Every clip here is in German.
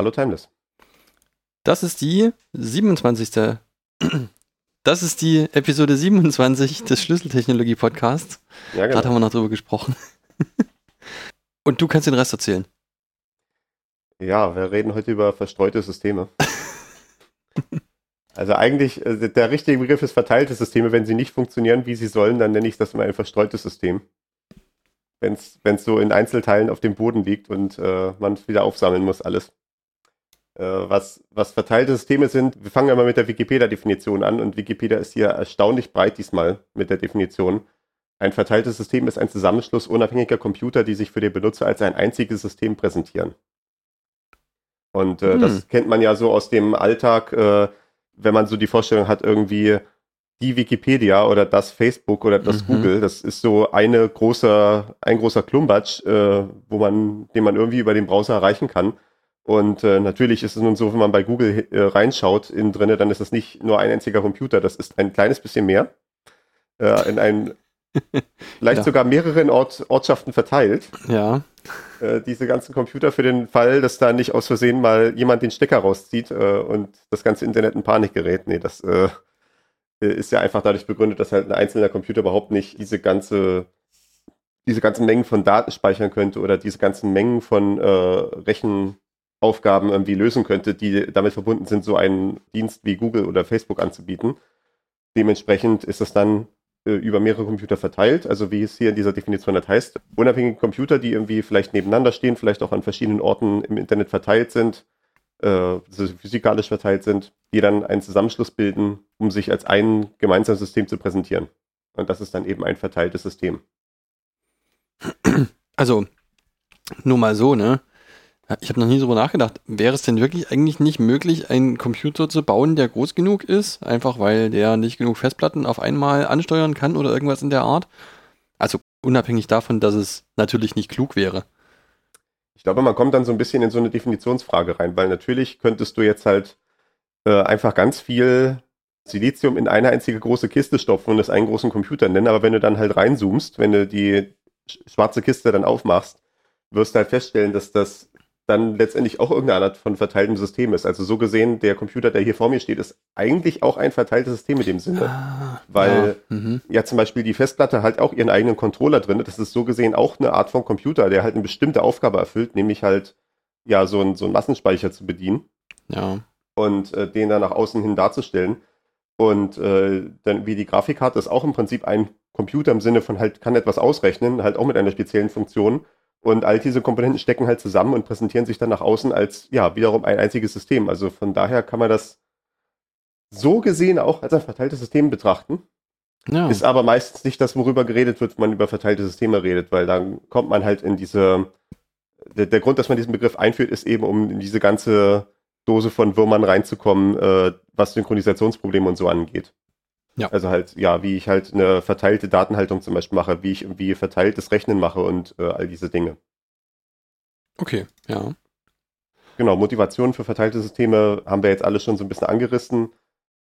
Hallo Timeless. Das ist die 27. Das ist die Episode 27 des Schlüsseltechnologie Podcasts. Ja, genau. Gerade haben wir noch drüber gesprochen. Und du kannst den Rest erzählen. Ja, wir reden heute über verstreute Systeme. also eigentlich, äh, der richtige Begriff ist verteilte Systeme. Wenn sie nicht funktionieren, wie sie sollen, dann nenne ich das immer ein verstreutes System. Wenn es so in Einzelteilen auf dem Boden liegt und äh, man es wieder aufsammeln muss, alles. Äh, was, was verteilte Systeme sind, wir fangen ja mal mit der Wikipedia-Definition an und Wikipedia ist hier erstaunlich breit diesmal mit der Definition. Ein verteiltes System ist ein Zusammenschluss unabhängiger Computer, die sich für den Benutzer als ein einziges System präsentieren. Und äh, Hm. das kennt man ja so aus dem Alltag, äh, wenn man so die Vorstellung hat, irgendwie die Wikipedia oder das Facebook oder das Mhm. Google, das ist so eine große, ein großer Klumbatsch, äh, wo man, den man irgendwie über den Browser erreichen kann. Und äh, natürlich ist es nun so, wenn man bei Google äh, reinschaut innen drinne, dann ist das nicht nur ein einziger Computer, das ist ein kleines bisschen mehr. Äh, in ein, vielleicht Ja. sogar mehreren Ort, Ortschaften verteilt Ja. äh, diese ganzen Computer für den Fall, dass da nicht aus Versehen mal jemand den Stecker rauszieht äh, und das ganze Internet in Panik gerät. Nee, das äh, ist ja einfach dadurch begründet, dass halt ein einzelner Computer überhaupt nicht diese ganze diese ganzen Mengen von Daten speichern könnte oder diese ganzen Mengen von äh, Rechenaufgaben irgendwie lösen könnte, die damit verbunden sind, so einen Dienst wie Google oder Facebook anzubieten. Dementsprechend ist das dann äh, über mehrere Computer verteilt, also wie es hier in dieser Definition halt heißt, unabhängige Computer, die irgendwie vielleicht nebeneinander stehen, vielleicht auch an verschiedenen Orten im Internet verteilt sind, äh, physikalisch verteilt sind, die dann einen Zusammenschluss bilden, um sich als ein gemeinsames System zu präsentieren. Und das ist dann eben ein verteiltes System. Also, nur mal so, ne? Ich habe noch nie drüber nachgedacht. Wäre es denn wirklich eigentlich nicht möglich, einen Computer zu bauen, der groß genug ist? Einfach weil der nicht genug Festplatten auf einmal ansteuern kann oder irgendwas in der Art? Also unabhängig davon, dass es natürlich nicht klug wäre. Ich glaube, man kommt dann so ein bisschen in so eine Definitionsfrage rein, weil natürlich könntest du jetzt halt äh, einfach ganz viel Silizium in eine einzige große Kiste stopfen und das einen großen Computer nennen, aber wenn du dann halt reinzoomst, wenn du die sch- schwarze Kiste dann aufmachst, wirst du halt feststellen, dass das dann letztendlich auch irgendeine Art von verteiltem System ist. Also so gesehen, der Computer, der hier vor mir steht, ist eigentlich auch ein verteiltes System in dem Sinne. Ah, Weil- ja, mhm. Ja, zum Beispiel die Festplatte hat auch ihren eigenen Controller drin. Das ist so gesehen auch eine Art von Computer, der halt eine bestimmte Aufgabe erfüllt, nämlich halt ja so einen so einen Massenspeicher zu bedienen ja. und äh, den dann nach außen hin darzustellen. Und äh, dann wie die Grafikkarte ist auch im Prinzip ein Computer im Sinne von halt kann etwas ausrechnen, halt auch mit einer speziellen Funktion. Und all diese Komponenten stecken halt zusammen und präsentieren sich dann nach außen als ja wiederum ein einziges System. Also von daher kann man das so gesehen auch als ein verteiltes System betrachten. ja. Ist aber meistens nicht das, worüber geredet wird, wenn man über verteilte Systeme redet, weil dann kommt man halt in diese. Der, der Grund, dass man diesen Begriff einführt, ist eben, um in diese ganze Dose von Würmern reinzukommen, äh, was Synchronisationsprobleme und so angeht. Ja. Also halt, ja, wie ich halt eine verteilte Datenhaltung zum Beispiel mache, wie ich irgendwie verteiltes Rechnen mache und äh, all diese Dinge. Okay, ja. Genau, Motivation für verteilte Systeme haben wir jetzt alle schon so ein bisschen angerissen.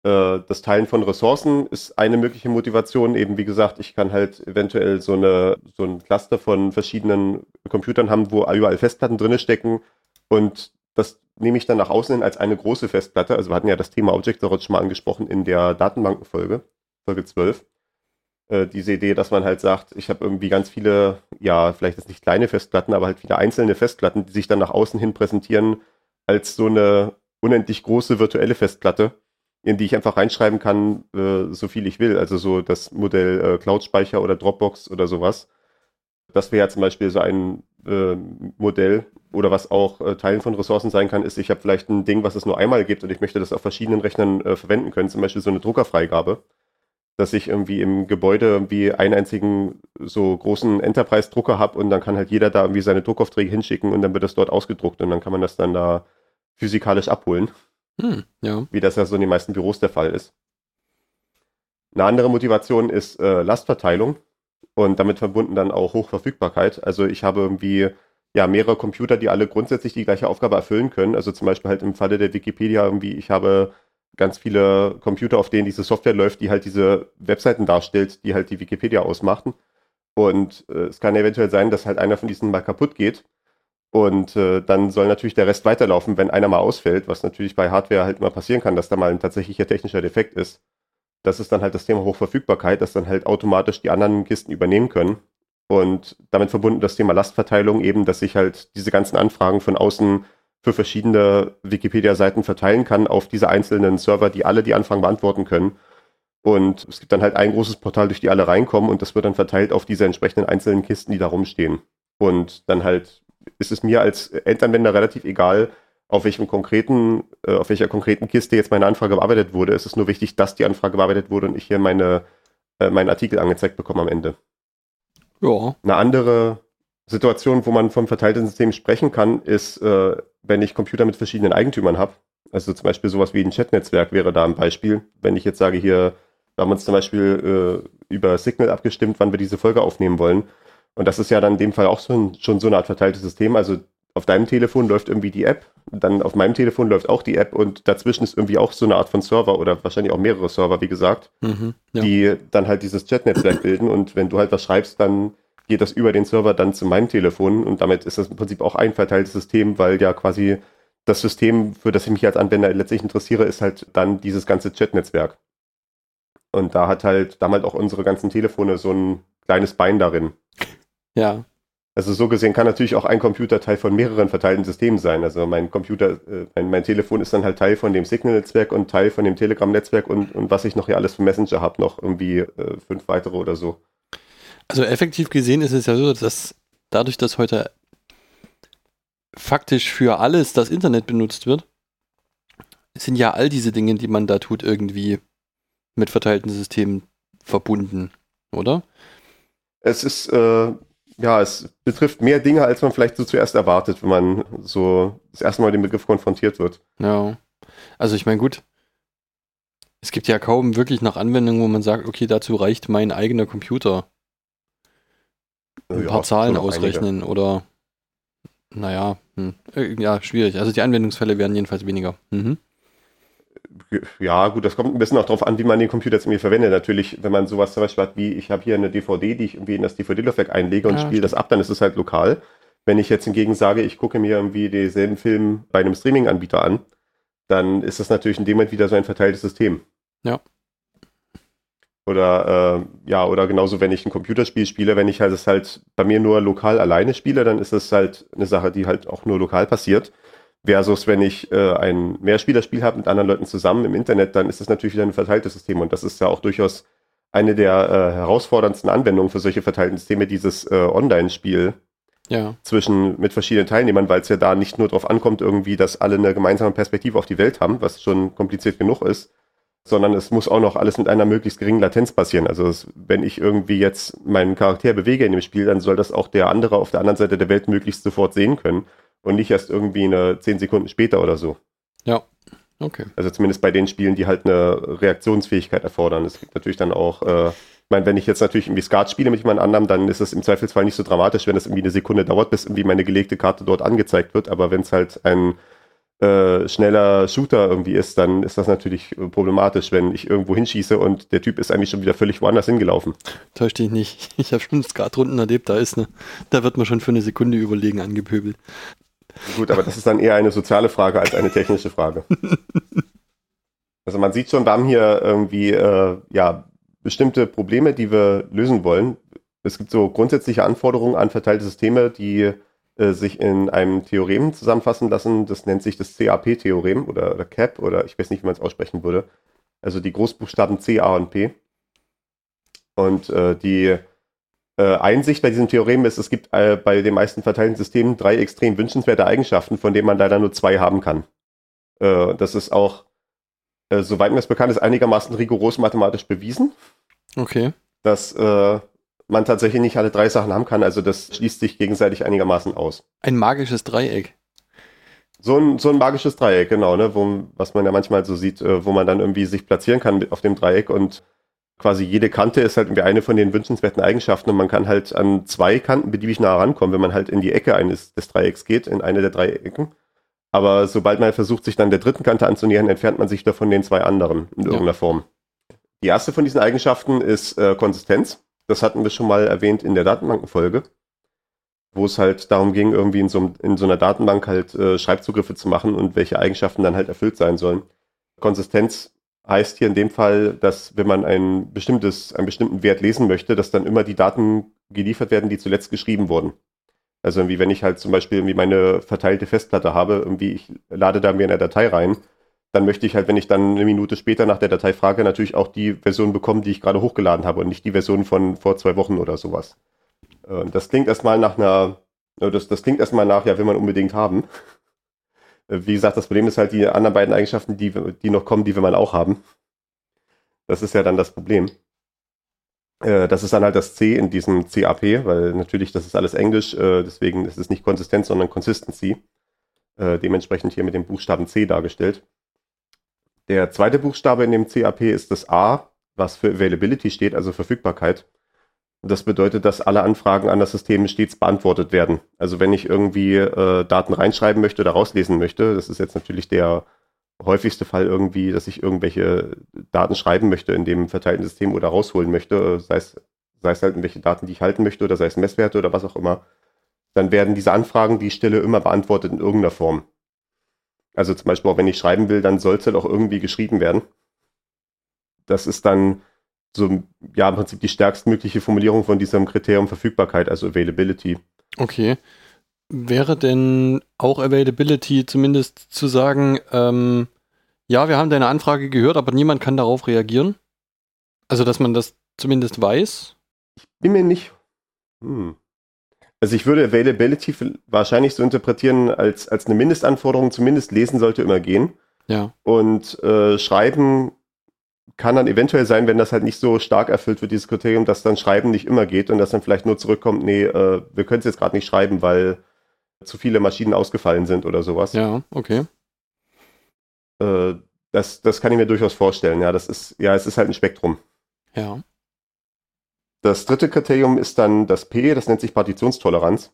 Äh, Das Teilen von Ressourcen ist eine mögliche Motivation. Eben wie gesagt, ich kann halt eventuell so, eine, so ein Cluster von verschiedenen Computern haben, wo überall Festplatten drin stecken. Und das nehme ich dann nach außen hin als eine große Festplatte. Also wir hatten ja das Thema Object Storage schon mal angesprochen in der Datenbankenfolge, Folge 12 äh, diese Idee, dass man halt sagt, ich habe irgendwie ganz viele, ja, vielleicht jetzt nicht kleine Festplatten, aber halt viele einzelne Festplatten, die sich dann nach außen hin präsentieren als so eine unendlich große virtuelle Festplatte, in die ich einfach reinschreiben kann, äh, so viel ich will. Also so das Modell äh, Cloud-Speicher oder Dropbox oder sowas. Das wäre ja zum Beispiel so ein äh, Modell oder was auch äh, Teilen von Ressourcen sein kann, ist, ich habe vielleicht ein Ding, was es nur einmal gibt und ich möchte das auf verschiedenen Rechnern äh, verwenden können, zum Beispiel so eine Druckerfreigabe. dass ich irgendwie im Gebäude irgendwie einen einzigen so großen Enterprise-Drucker habe und dann kann halt jeder da irgendwie seine Druckaufträge hinschicken und dann wird das dort ausgedruckt und dann kann man das dann da physikalisch abholen, Hm, ja. wie das ja so in den meisten Büros der Fall ist. Eine andere Motivation ist äh, Lastverteilung und damit verbunden dann auch Hochverfügbarkeit. Also ich habe irgendwie ja mehrere Computer, die alle grundsätzlich die gleiche Aufgabe erfüllen können. Also zum Beispiel halt im Falle der Wikipedia irgendwie, ich habe ganz viele Computer, auf denen diese Software läuft, die halt diese Webseiten darstellt, die halt die Wikipedia ausmachen. Und äh, es kann eventuell sein, dass halt einer von diesen mal kaputt geht. Und äh, dann soll natürlich der Rest weiterlaufen, wenn einer mal ausfällt, was natürlich bei Hardware halt immer passieren kann, dass da mal ein tatsächlicher technischer Defekt ist. Das ist dann halt das Thema Hochverfügbarkeit, dass dann halt automatisch die anderen Kisten übernehmen können. Und damit verbunden das Thema Lastverteilung eben, dass ich halt diese ganzen Anfragen von außen für verschiedene Wikipedia-Seiten verteilen kann auf diese einzelnen Server, die alle die Anfragen beantworten können. Und es gibt dann halt ein großes Portal, durch die alle reinkommen und das wird dann verteilt auf diese entsprechenden einzelnen Kisten, die da rumstehen. Und dann halt ist es mir als Endanwender relativ egal, auf welchem konkreten, äh, auf welcher konkreten Kiste jetzt meine Anfrage bearbeitet wurde. Es ist nur wichtig, dass die Anfrage bearbeitet wurde und ich hier meine, äh, meinen Artikel angezeigt bekomme am Ende. Ja. Eine andere Situation, wo man vom verteilten System sprechen kann, ist, äh, wenn ich Computer mit verschiedenen Eigentümern habe. Also zum Beispiel sowas wie ein Chatnetzwerk wäre da ein Beispiel. Wenn ich jetzt sage, hier, wir haben uns zum Beispiel äh, über Signal abgestimmt, wann wir diese Folge aufnehmen wollen. Und das ist ja dann in dem Fall auch so ein, schon so eine Art verteiltes System. Also auf deinem Telefon läuft irgendwie die App, dann auf meinem Telefon läuft auch die App und dazwischen ist irgendwie auch so eine Art von Server oder wahrscheinlich auch mehrere Server, wie gesagt, Mhm. ja. die dann halt dieses Chatnetzwerk bilden. Und wenn du halt was schreibst, dann geht das über den Server dann zu meinem Telefon und damit ist das im Prinzip auch ein verteiltes System, weil ja quasi das System, für das ich mich als Anwender letztlich interessiere, ist halt dann dieses ganze Chatnetzwerk. Und da hat halt, da haben halt auch unsere ganzen Telefone so ein kleines Bein darin. ja. Also so gesehen kann natürlich auch ein Computer Teil von mehreren verteilten Systemen sein. Also mein Computer, äh, mein, mein Telefon ist dann halt Teil von dem Signal-Netzwerk und Teil von dem Telegram-Netzwerk und, und was ich noch hier alles für Messenger habe, noch irgendwie äh, fünf weitere oder so. Also effektiv gesehen ist es ja so, dass dadurch, dass heute faktisch für alles das Internet benutzt wird, sind ja all diese Dinge, die man da tut, irgendwie mit verteilten Systemen verbunden, oder? Es ist, äh, ja, es betrifft mehr Dinge, als man vielleicht so zuerst erwartet, wenn man so das erste Mal mit dem Begriff konfrontiert wird. Ja. Also ich meine, gut, es gibt ja kaum wirklich noch Anwendungen, wo man sagt, okay, dazu reicht mein eigener Computer. Ein Ja, paar Zahlen noch einige. ausrechnen oder naja, hm. äh, ja, schwierig. Also die Anwendungsfälle werden jedenfalls weniger. Mhm. Ja, gut, das kommt ein bisschen auch drauf an, wie man den Computer jetzt irgendwie verwendet. Natürlich, wenn man sowas zum Beispiel hat wie, ich habe hier eine DVD, die ich irgendwie in das DVD-Laufwerk einlege und Ja, spiele das ab, dann ist es halt lokal. Wenn ich jetzt hingegen sage, ich gucke mir irgendwie denselben Film bei einem Streaming-Anbieter an, dann ist das natürlich in dem Moment wieder so ein verteiltes System. Ja. Oder äh, ja, oder genauso, wenn ich ein Computerspiel spiele, wenn ich halt es halt bei mir nur lokal alleine spiele, dann ist das halt eine Sache, die halt auch nur lokal passiert. Versus wenn ich äh, ein Mehrspielerspiel habe mit anderen Leuten zusammen im Internet, dann ist das natürlich wieder ein verteiltes System. Und das ist ja auch durchaus eine der äh, herausforderndsten Anwendungen für solche verteilten Systeme, dieses äh, Online-Spiel Ja, zwischen mit verschiedenen Teilnehmern, weil es ja da nicht nur darauf ankommt, irgendwie, dass alle eine gemeinsame Perspektive auf die Welt haben, was schon kompliziert genug ist, sondern es muss auch noch alles mit einer möglichst geringen Latenz passieren. Also es, wenn ich irgendwie jetzt meinen Charakter bewege in dem Spiel, dann soll das auch der andere auf der anderen Seite der Welt möglichst sofort sehen können und nicht erst irgendwie eine zehn Sekunden später oder so. okay. Also zumindest bei den Spielen, die halt eine Reaktionsfähigkeit erfordern. Es gibt natürlich dann auch, äh, ich meine, wenn ich jetzt natürlich irgendwie Skat spiele mit jemand anderem, dann ist es im Zweifelsfall nicht so dramatisch, wenn es irgendwie eine Sekunde dauert, bis irgendwie meine gelegte Karte dort angezeigt wird. Aber wenn es halt ein äh, schneller Shooter irgendwie ist, dann ist das natürlich äh, problematisch, wenn ich irgendwo hinschieße und der Typ ist eigentlich schon wieder völlig woanders hingelaufen. Täusch dich nicht. Ich habe schon Skatrunden erlebt, da ist ne, da wird man schon für eine Sekunde überlegen angepöbelt. Gut, aber das ist dann eher eine soziale Frage als eine technische Frage. Also man sieht schon, wir haben hier irgendwie äh, ja bestimmte Probleme, die wir lösen wollen. Es gibt so grundsätzliche Anforderungen an verteilte Systeme, die äh, sich in einem Theorem zusammenfassen lassen. Das nennt sich das CAP-Theorem oder, oder CAP oder ich weiß nicht, wie man es aussprechen würde. Also die Großbuchstaben C, A und P. Und äh, die äh, Einsicht bei diesem Theorem ist, es gibt äh, bei den meisten verteilten Systemen drei extrem wünschenswerte Eigenschaften, von denen man leider nur zwei haben kann. Äh, das ist auch, äh, soweit mir das bekannt ist, einigermaßen rigoros mathematisch bewiesen. Okay. dass äh, man tatsächlich nicht alle drei Sachen haben kann. Also das schließt sich gegenseitig einigermaßen aus. Ein magisches Dreieck. So ein, so ein magisches Dreieck, genau, ne, wo, was man ja manchmal so sieht, äh, wo man dann irgendwie sich platzieren kann auf dem Dreieck und quasi jede Kante ist halt irgendwie eine von den wünschenswerten Eigenschaften und man kann halt an zwei Kanten beliebig nah rankommen, wenn man halt in die Ecke eines des Dreiecks geht, in eine der drei Ecken. Aber sobald man versucht, sich dann der dritten Kante anzunähern, entfernt man sich davon den zwei anderen in Ja. irgendeiner Form. Die erste von diesen Eigenschaften ist äh, Konsistenz. Das hatten wir schon mal erwähnt in der Datenbankenfolge, wo es halt darum ging, irgendwie in so, in so einer Datenbank halt äh, Schreibzugriffe zu machen und welche Eigenschaften dann halt erfüllt sein sollen. Konsistenz heißt hier in dem Fall, dass wenn man ein bestimmtes, einen bestimmten Wert lesen möchte, dass dann immer die Daten geliefert werden, die zuletzt geschrieben wurden. Also irgendwie, wenn ich halt zum Beispiel irgendwie meine verteilte Festplatte habe, irgendwie ich lade da mir eine Datei rein, dann möchte ich halt, wenn ich dann eine Minute später nach der Datei frage, natürlich auch die Version bekommen, die ich gerade hochgeladen habe und nicht die Version von vor zwei Wochen oder sowas. Das klingt erstmal nach einer, das, das klingt erstmal nach, ja, will man unbedingt haben. Äh, Wie gesagt, das Problem ist halt die anderen beiden Eigenschaften, die, die noch kommen, die will man auch haben. Das ist ja dann das Problem. Äh, Das ist dann halt das C in diesem CAP, weil natürlich, das ist alles Englisch, äh, deswegen ist es nicht Konsistenz, sondern Consistency. Dementsprechend hier mit dem Buchstaben C dargestellt. Der zweite Buchstabe in dem CAP ist das A, was für Availability steht, also Verfügbarkeit. Das bedeutet, dass alle Anfragen an das System stets beantwortet werden. Also wenn ich irgendwie äh, Daten reinschreiben möchte oder rauslesen möchte, das ist jetzt natürlich der häufigste Fall irgendwie, dass ich irgendwelche Daten schreiben möchte in dem verteilten System oder rausholen möchte, äh, sei es, sei es halt irgendwelche Daten, die ich halten möchte oder sei es Messwerte oder was auch immer, dann werden diese Anfragen, die ich stelle, immer beantwortet in irgendeiner Form. Also zum Beispiel auch wenn ich schreiben will, dann soll es halt auch irgendwie geschrieben werden. Das ist dann so, ja, im Prinzip die stärkstmögliche Formulierung von diesem Kriterium Verfügbarkeit, also Availability. Okay. Wäre denn auch Availability zumindest zu sagen, ähm, ja, wir haben deine Anfrage gehört, aber niemand kann darauf reagieren? Also, dass man das zumindest weiß? Bin mir nicht. Hm. Also ich würde Availability wahrscheinlich so interpretieren, als, als eine Mindestanforderung, zumindest lesen sollte immer gehen. Ja. Und äh, Schreiben kann dann eventuell sein, wenn das halt nicht so stark erfüllt wird, dieses Kriterium, dass dann Schreiben nicht immer geht und dass dann vielleicht nur zurückkommt, nee, äh, wir können es jetzt gerade nicht schreiben, weil zu viele Maschinen ausgefallen sind oder sowas. Ja, okay. Äh, das, das kann ich mir durchaus vorstellen. Ja, das ist, ja, es ist halt ein Spektrum. Ja. Das dritte Kriterium ist dann das P, das nennt sich Partitionstoleranz.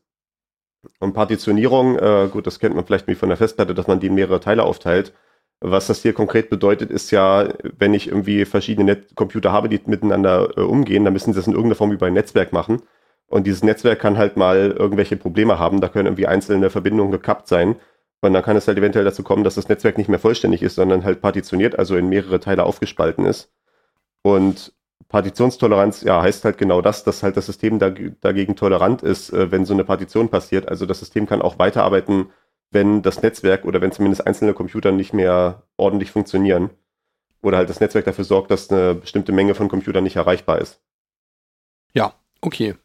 Und Partitionierung, äh, gut, das kennt man vielleicht wie von der Festplatte, dass man die in mehrere Teile aufteilt. Was das hier konkret bedeutet, ist ja, wenn ich irgendwie verschiedene Net Computer habe, die miteinander äh, umgehen, dann müssen sie das in irgendeiner Form über ein Netzwerk machen. Und dieses Netzwerk kann halt mal irgendwelche Probleme haben. Da können irgendwie einzelne Verbindungen gekappt sein. Und dann kann es halt eventuell dazu kommen, dass das Netzwerk nicht mehr vollständig ist, sondern halt partitioniert, also in mehrere Teile aufgespalten ist. Und Partitionstoleranz, ja, heißt halt genau das, dass halt das System dag dagegen tolerant ist, äh, wenn so eine Partition passiert. Also das System kann auch weiterarbeiten, wenn das Netzwerk oder wenn zumindest einzelne Computer nicht mehr ordentlich funktionieren. Oder halt das Netzwerk dafür sorgt, dass eine bestimmte Menge von Computern nicht erreichbar ist. Ja, okay.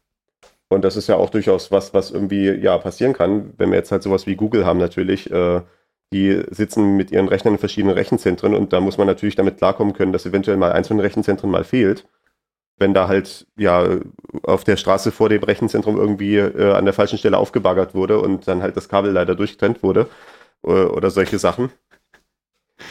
Und das ist ja auch durchaus was, was irgendwie ja passieren kann, wenn wir jetzt halt sowas wie Google haben natürlich. Äh, die sitzen mit ihren Rechnern in verschiedenen Rechenzentren und da muss man natürlich damit klarkommen können, dass eventuell mal eins von den Rechenzentren mal fehlt. Wenn da halt ja auf der Straße vor dem Rechenzentrum irgendwie äh, an der falschen Stelle aufgebaggert wurde und dann halt das Kabel leider durchtrennt wurde äh, oder solche Sachen.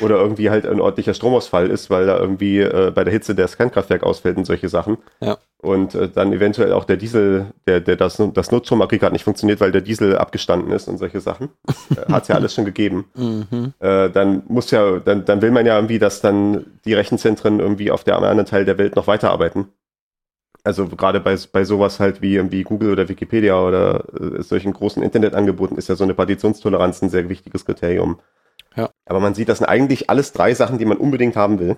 Oder irgendwie halt ein ordentlicher Stromausfall ist, weil da irgendwie äh, bei der Hitze das Kernkraftwerk ausfällt und solche Sachen. Ja. Und äh, dann eventuell auch der Diesel, der, der das, das Notstromaggregat nicht funktioniert, weil der Diesel abgestanden ist und solche Sachen. Äh, Hat es ja alles schon gegeben. Mhm. Äh, dann muss ja, dann, dann will man ja irgendwie, dass dann die Rechenzentren irgendwie auf der anderen Teil der Welt noch weiterarbeiten. Also gerade bei, bei sowas halt wie irgendwie Google oder Wikipedia oder äh, solchen großen Internetangeboten ist ja so eine Partitionstoleranz ein sehr wichtiges Kriterium. Ja. Aber man sieht, das sind eigentlich alles drei Sachen, die man unbedingt haben will.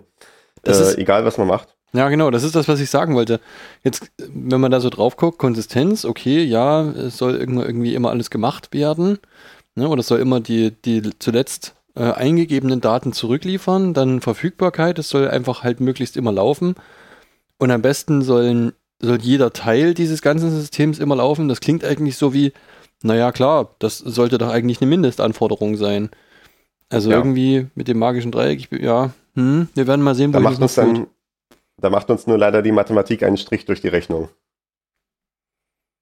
Das ist- äh, egal was man macht. Ja, genau, das ist das, was ich sagen wollte. Jetzt, wenn man da so drauf guckt, Konsistenz, okay, ja, es soll irgendwie, immer alles gemacht werden. Ne, oder es soll immer die, die zuletzt äh, eingegebenen Daten zurückliefern. Dann Verfügbarkeit, es soll einfach halt möglichst immer laufen. Und am besten sollen, soll jeder Teil dieses ganzen Systems immer laufen. Das klingt eigentlich so wie, naja, klar, das sollte doch eigentlich eine Mindestanforderung sein. Also Ja. irgendwie mit dem magischen Dreieck, ich, bin- ja, hm, wir werden mal sehen, Da wo macht das dann, Da macht uns nur leider die Mathematik einen Strich durch die Rechnung.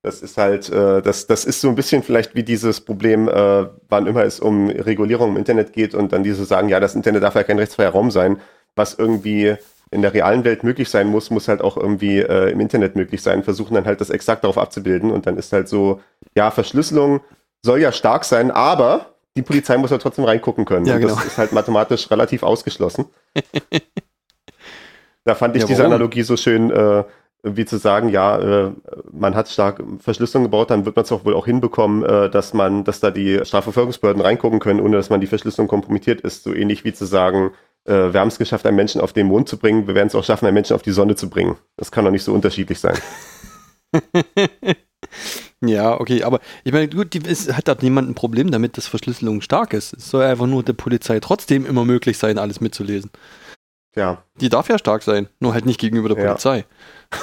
Das ist halt, äh, das, das ist so ein bisschen vielleicht wie dieses Problem, äh, wann immer es um Regulierung im Internet geht und dann diese sagen, ja, das Internet darf ja kein rechtsfreier Raum sein, was irgendwie in der realen Welt möglich sein muss, muss halt auch irgendwie äh, im Internet möglich sein, versuchen dann halt das exakt darauf abzubilden und dann ist halt so, ja, Verschlüsselung soll ja stark sein, aber die Polizei muss ja trotzdem reingucken können. Ja, genau. das ist halt mathematisch relativ ausgeschlossen. da fand ich Ja, diese warum? Analogie so schön, äh, wie zu sagen, ja, äh, man hat stark Verschlüsselung gebaut, dann wird man es auch wohl auch hinbekommen, äh, dass man, dass da die Strafverfolgungsbehörden reingucken können, ohne dass man die Verschlüsselung kompromittiert ist. So ähnlich wie zu sagen, äh, wir haben es geschafft, einen Menschen auf den Mond zu bringen, wir werden es auch schaffen, einen Menschen auf die Sonne zu bringen. Das kann doch nicht so unterschiedlich sein. Ja, okay, aber ich meine, gut, die, es hat da niemand ein Problem damit, dass Verschlüsselung stark ist. Es soll einfach nur der Polizei trotzdem immer möglich sein, alles mitzulesen. Ja, Die darf ja stark sein, nur halt nicht gegenüber der Ja. Polizei.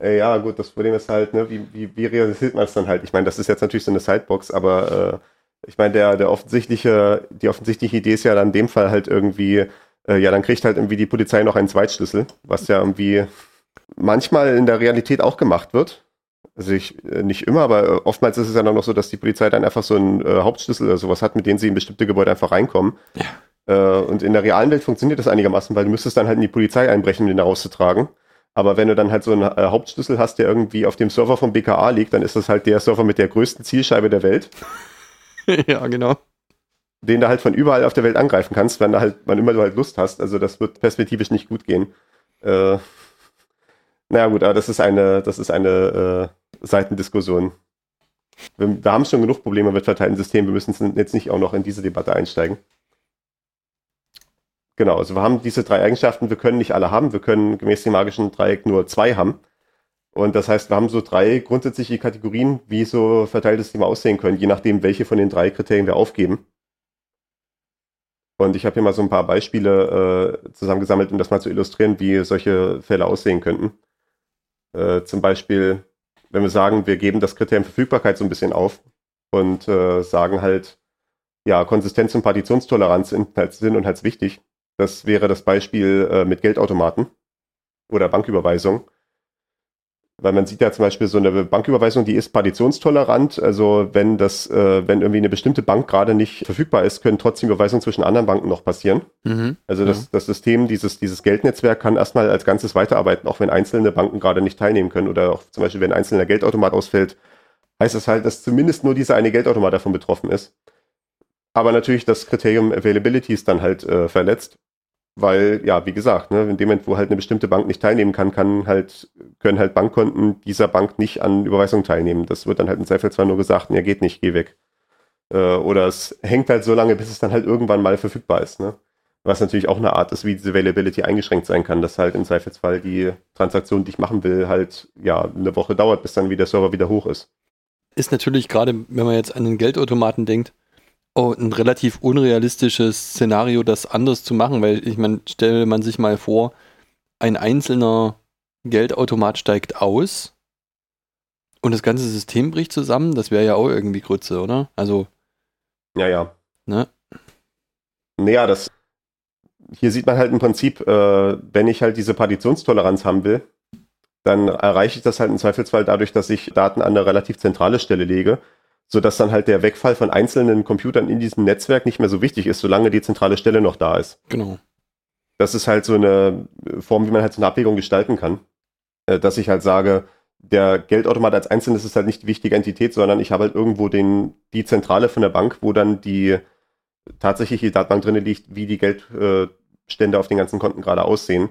Äh, ja, gut, das Problem ist halt, ne, wie, wie, wie realisiert man es dann halt? Ich meine, das ist jetzt natürlich so eine Sidebox, aber äh, ich meine, der, der offensichtliche, die offensichtliche Idee ist ja dann in dem Fall halt irgendwie, äh, ja, dann kriegt halt irgendwie die Polizei noch einen Zweitschlüssel, was ja irgendwie manchmal in der Realität auch gemacht wird. Also ich, äh, nicht immer, aber äh, oftmals ist es ja dann noch so, dass die Polizei dann einfach so einen Hauptschlüssel oder sowas hat, mit dem sie in bestimmte Gebäude einfach reinkommen. Äh, und in der realen Welt funktioniert das einigermaßen, weil du müsstest dann halt in die Polizei einbrechen, um den da rauszutragen. Aber wenn du dann halt so einen äh, Hauptschlüssel hast, der irgendwie auf dem Server vom BKA liegt, dann ist das halt der Server mit der größten Zielscheibe der Welt, ja, genau. den du halt von überall auf der Welt angreifen kannst, wenn du halt, wann immer du halt Lust hast. Also das wird perspektivisch nicht gut gehen. Äh, naja gut, aber das ist eine, das ist eine äh, Seitendiskussion. Wir, wir haben schon genug Probleme mit verteilten Systemen, wir müssen jetzt nicht auch noch in diese Debatte einsteigen. Genau, also wir haben diese drei Eigenschaften, wir können nicht alle haben, wir können gemäß dem magischen Dreieck nur zwei haben. Und das heißt, wir haben so drei grundsätzliche Kategorien, wie so verteilte Systeme aussehen können, je nachdem, welche von den drei Kriterien wir aufgeben. Und ich habe hier mal so ein paar Beispiele äh, zusammengesammelt, um das mal zu illustrieren, wie solche Fälle aussehen könnten. Äh, zum Beispiel, wenn wir sagen, wir geben das Kriterium Verfügbarkeit so ein bisschen auf und äh, sagen halt, ja, Konsistenz und Partitionstoleranz sind halt Sinn und halt wichtig. Das wäre das Beispiel äh, mit Geldautomaten oder Banküberweisung. Weil man sieht ja zum Beispiel so eine Banküberweisung, die ist partitionstolerant. Also wenn das, äh, wenn irgendwie eine bestimmte Bank gerade nicht verfügbar ist, können trotzdem Überweisungen zwischen anderen Banken noch passieren. Mhm. Also das, Ja. das System, dieses, dieses Geldnetzwerk kann erstmal als Ganzes weiterarbeiten, auch wenn einzelne Banken gerade nicht teilnehmen können. Oder auch zum Beispiel, wenn ein einzelner Geldautomat ausfällt, heißt das halt, dass zumindest nur dieser eine Geldautomat davon betroffen ist. Aber natürlich das Kriterium Availability ist dann halt äh, verletzt. Weil, ja, wie gesagt, ne, in dem Moment, wo halt eine bestimmte Bank nicht teilnehmen kann, kann halt, können halt Bankkonten dieser Bank nicht an Überweisungen teilnehmen. Das wird dann halt im Zweifelsfall nur gesagt, ja, geht nicht, geh weg. Äh, oder es hängt halt so lange, bis es dann halt irgendwann mal verfügbar ist. Ne? Was natürlich auch eine Art ist, wie diese Availability eingeschränkt sein kann, dass halt im Zweifelsfall die Transaktion, die ich machen will, halt ja eine Woche dauert, bis dann wieder der Server wieder hoch ist. Ist natürlich gerade, wenn man jetzt an den Geldautomaten denkt, ein relativ unrealistisches Szenario, das anders zu machen, weil ich meine, stelle man sich mal vor, ein einzelner Geldautomat steigt aus und das ganze System bricht zusammen, das wäre ja auch irgendwie Grütze, oder? Also, Ja, ja. ne? Naja, das hier sieht man halt im Prinzip, äh, wenn ich halt diese Partitionstoleranz haben will, dann erreiche ich das halt im Zweifelsfall dadurch, dass ich Daten an eine relativ zentrale Stelle lege, sodass dann halt der Wegfall von einzelnen Computern in diesem Netzwerk nicht mehr so wichtig ist, solange die zentrale Stelle noch da ist. Genau. Das ist halt so eine Form, wie man halt so eine Abwägung gestalten kann. Äh, dass ich halt sage, der Geldautomat als Einzelnes ist halt nicht die wichtige Entität, sondern ich habe halt irgendwo den, die Zentrale von der Bank, wo dann die tatsächliche Datenbank drin liegt, wie die Geldstände auf den ganzen Konten gerade aussehen.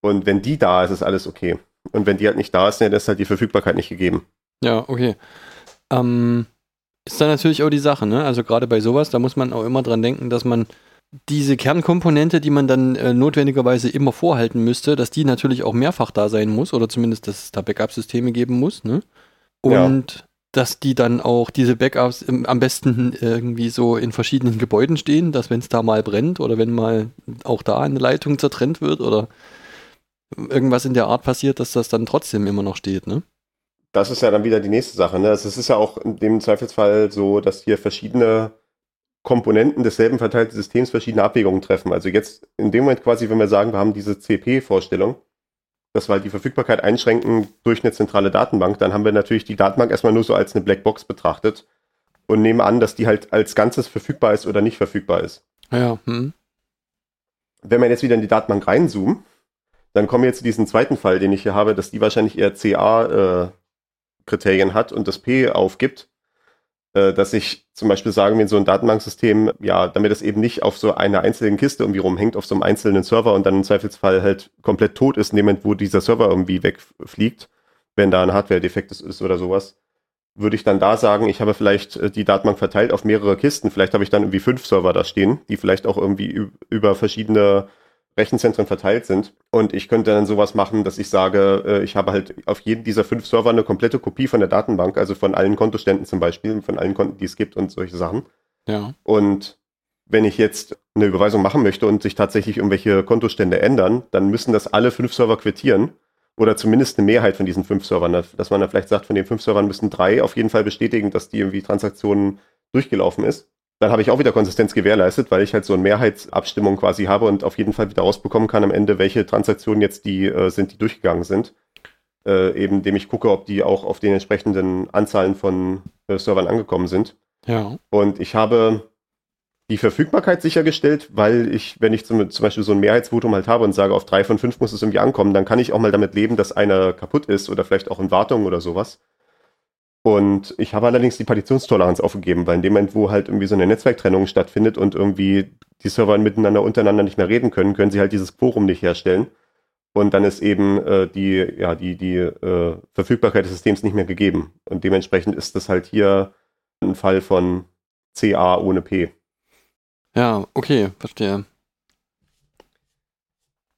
Und wenn die da ist, ist alles okay. Und wenn die halt nicht da ist, dann ist halt die Verfügbarkeit nicht gegeben. Ja, okay. Ähm, ist dann natürlich auch die Sache, ne? Also gerade bei sowas, da muss man auch immer dran denken, dass man diese Kernkomponente, die man dann äh, notwendigerweise immer vorhalten müsste, dass die natürlich auch mehrfach da sein muss oder zumindest, dass es da Backup-Systeme geben muss, ne? Ja. Und dass die dann auch diese Backups im, am besten irgendwie so in verschiedenen Gebäuden stehen, dass wenn es da mal brennt oder wenn mal auch da eine Leitung zertrennt wird oder irgendwas in der Art passiert, dass das dann trotzdem immer noch steht, ne? Das ist ja dann wieder die nächste Sache. Ne? Also es ist ja auch in dem Zweifelsfall so, dass hier verschiedene Komponenten desselben verteilten Systems verschiedene Abwägungen treffen. Also jetzt in dem Moment quasi, wenn wir sagen, wir haben diese CP-Vorstellung, dass wir halt die Verfügbarkeit einschränken durch eine zentrale Datenbank, dann haben wir natürlich die Datenbank erstmal nur so als eine Blackbox betrachtet und nehmen an, dass die halt als Ganzes verfügbar ist oder nicht verfügbar ist. Ja, hm. Wenn man jetzt wieder in die Datenbank reinzoomt, dann kommen wir jetzt zu diesem zweiten Fall, den ich hier habe, dass die wahrscheinlich eher CA-Kriterien äh, hat und das P aufgibt, äh, dass ich zum Beispiel sagen will, so ein Datenbanksystem, ja, damit es eben nicht auf so einer einzelnen Kiste irgendwie rumhängt, auf so einem einzelnen Server und dann im Zweifelsfall halt komplett tot ist, Moment, wo dieser Server irgendwie wegfliegt, wenn da ein Hardware-Defekt ist oder sowas, würde ich dann da sagen, ich habe vielleicht äh, die Datenbank verteilt auf mehrere Kisten. Vielleicht habe ich dann irgendwie fünf Server da stehen, die vielleicht auch irgendwie über verschiedene Rechenzentren verteilt sind. Und ich könnte dann sowas machen, dass ich sage, äh, ich habe halt auf jeden dieser fünf Server eine komplette Kopie von der Datenbank, also von allen Kontoständen zum Beispiel, von allen Konten, die es gibt und solche Sachen. Ja. Und wenn ich jetzt eine Überweisung machen möchte und sich tatsächlich irgendwelche Kontostände ändern, dann müssen das alle fünf Server quittieren oder zumindest eine Mehrheit von diesen fünf Servern, dass man dann vielleicht sagt, von den fünf Servern müssen drei auf jeden Fall bestätigen, dass die irgendwie Transaktionen durchgelaufen ist. Dann habe ich auch wieder Konsistenz gewährleistet, weil ich halt so eine Mehrheitsabstimmung quasi habe und auf jeden Fall wieder rausbekommen kann am Ende, welche Transaktionen jetzt die äh, sind, die durchgegangen sind. Äh, eben, indem ich gucke, ob die auch auf den entsprechenden Anzahlen von äh, Servern angekommen sind. Ja. Und ich habe die Verfügbarkeit sichergestellt, weil ich, wenn ich zum, zum, Beispiel so ein Mehrheitsvotum halt habe und sage, auf drei von fünf muss es irgendwie ankommen, dann kann ich auch mal damit leben, dass einer kaputt ist oder vielleicht auch in Wartung oder sowas. Und ich habe allerdings die Partitionstoleranz aufgegeben, weil in dem Moment, wo halt irgendwie so eine Netzwerktrennung stattfindet und irgendwie die Server miteinander untereinander nicht mehr reden können, können sie halt dieses Quorum nicht herstellen. Und dann ist eben äh, die, ja, die, die äh, Verfügbarkeit des Systems nicht mehr gegeben. Und dementsprechend ist das halt hier ein Fall von CA ohne P. Ja, okay, verstehe.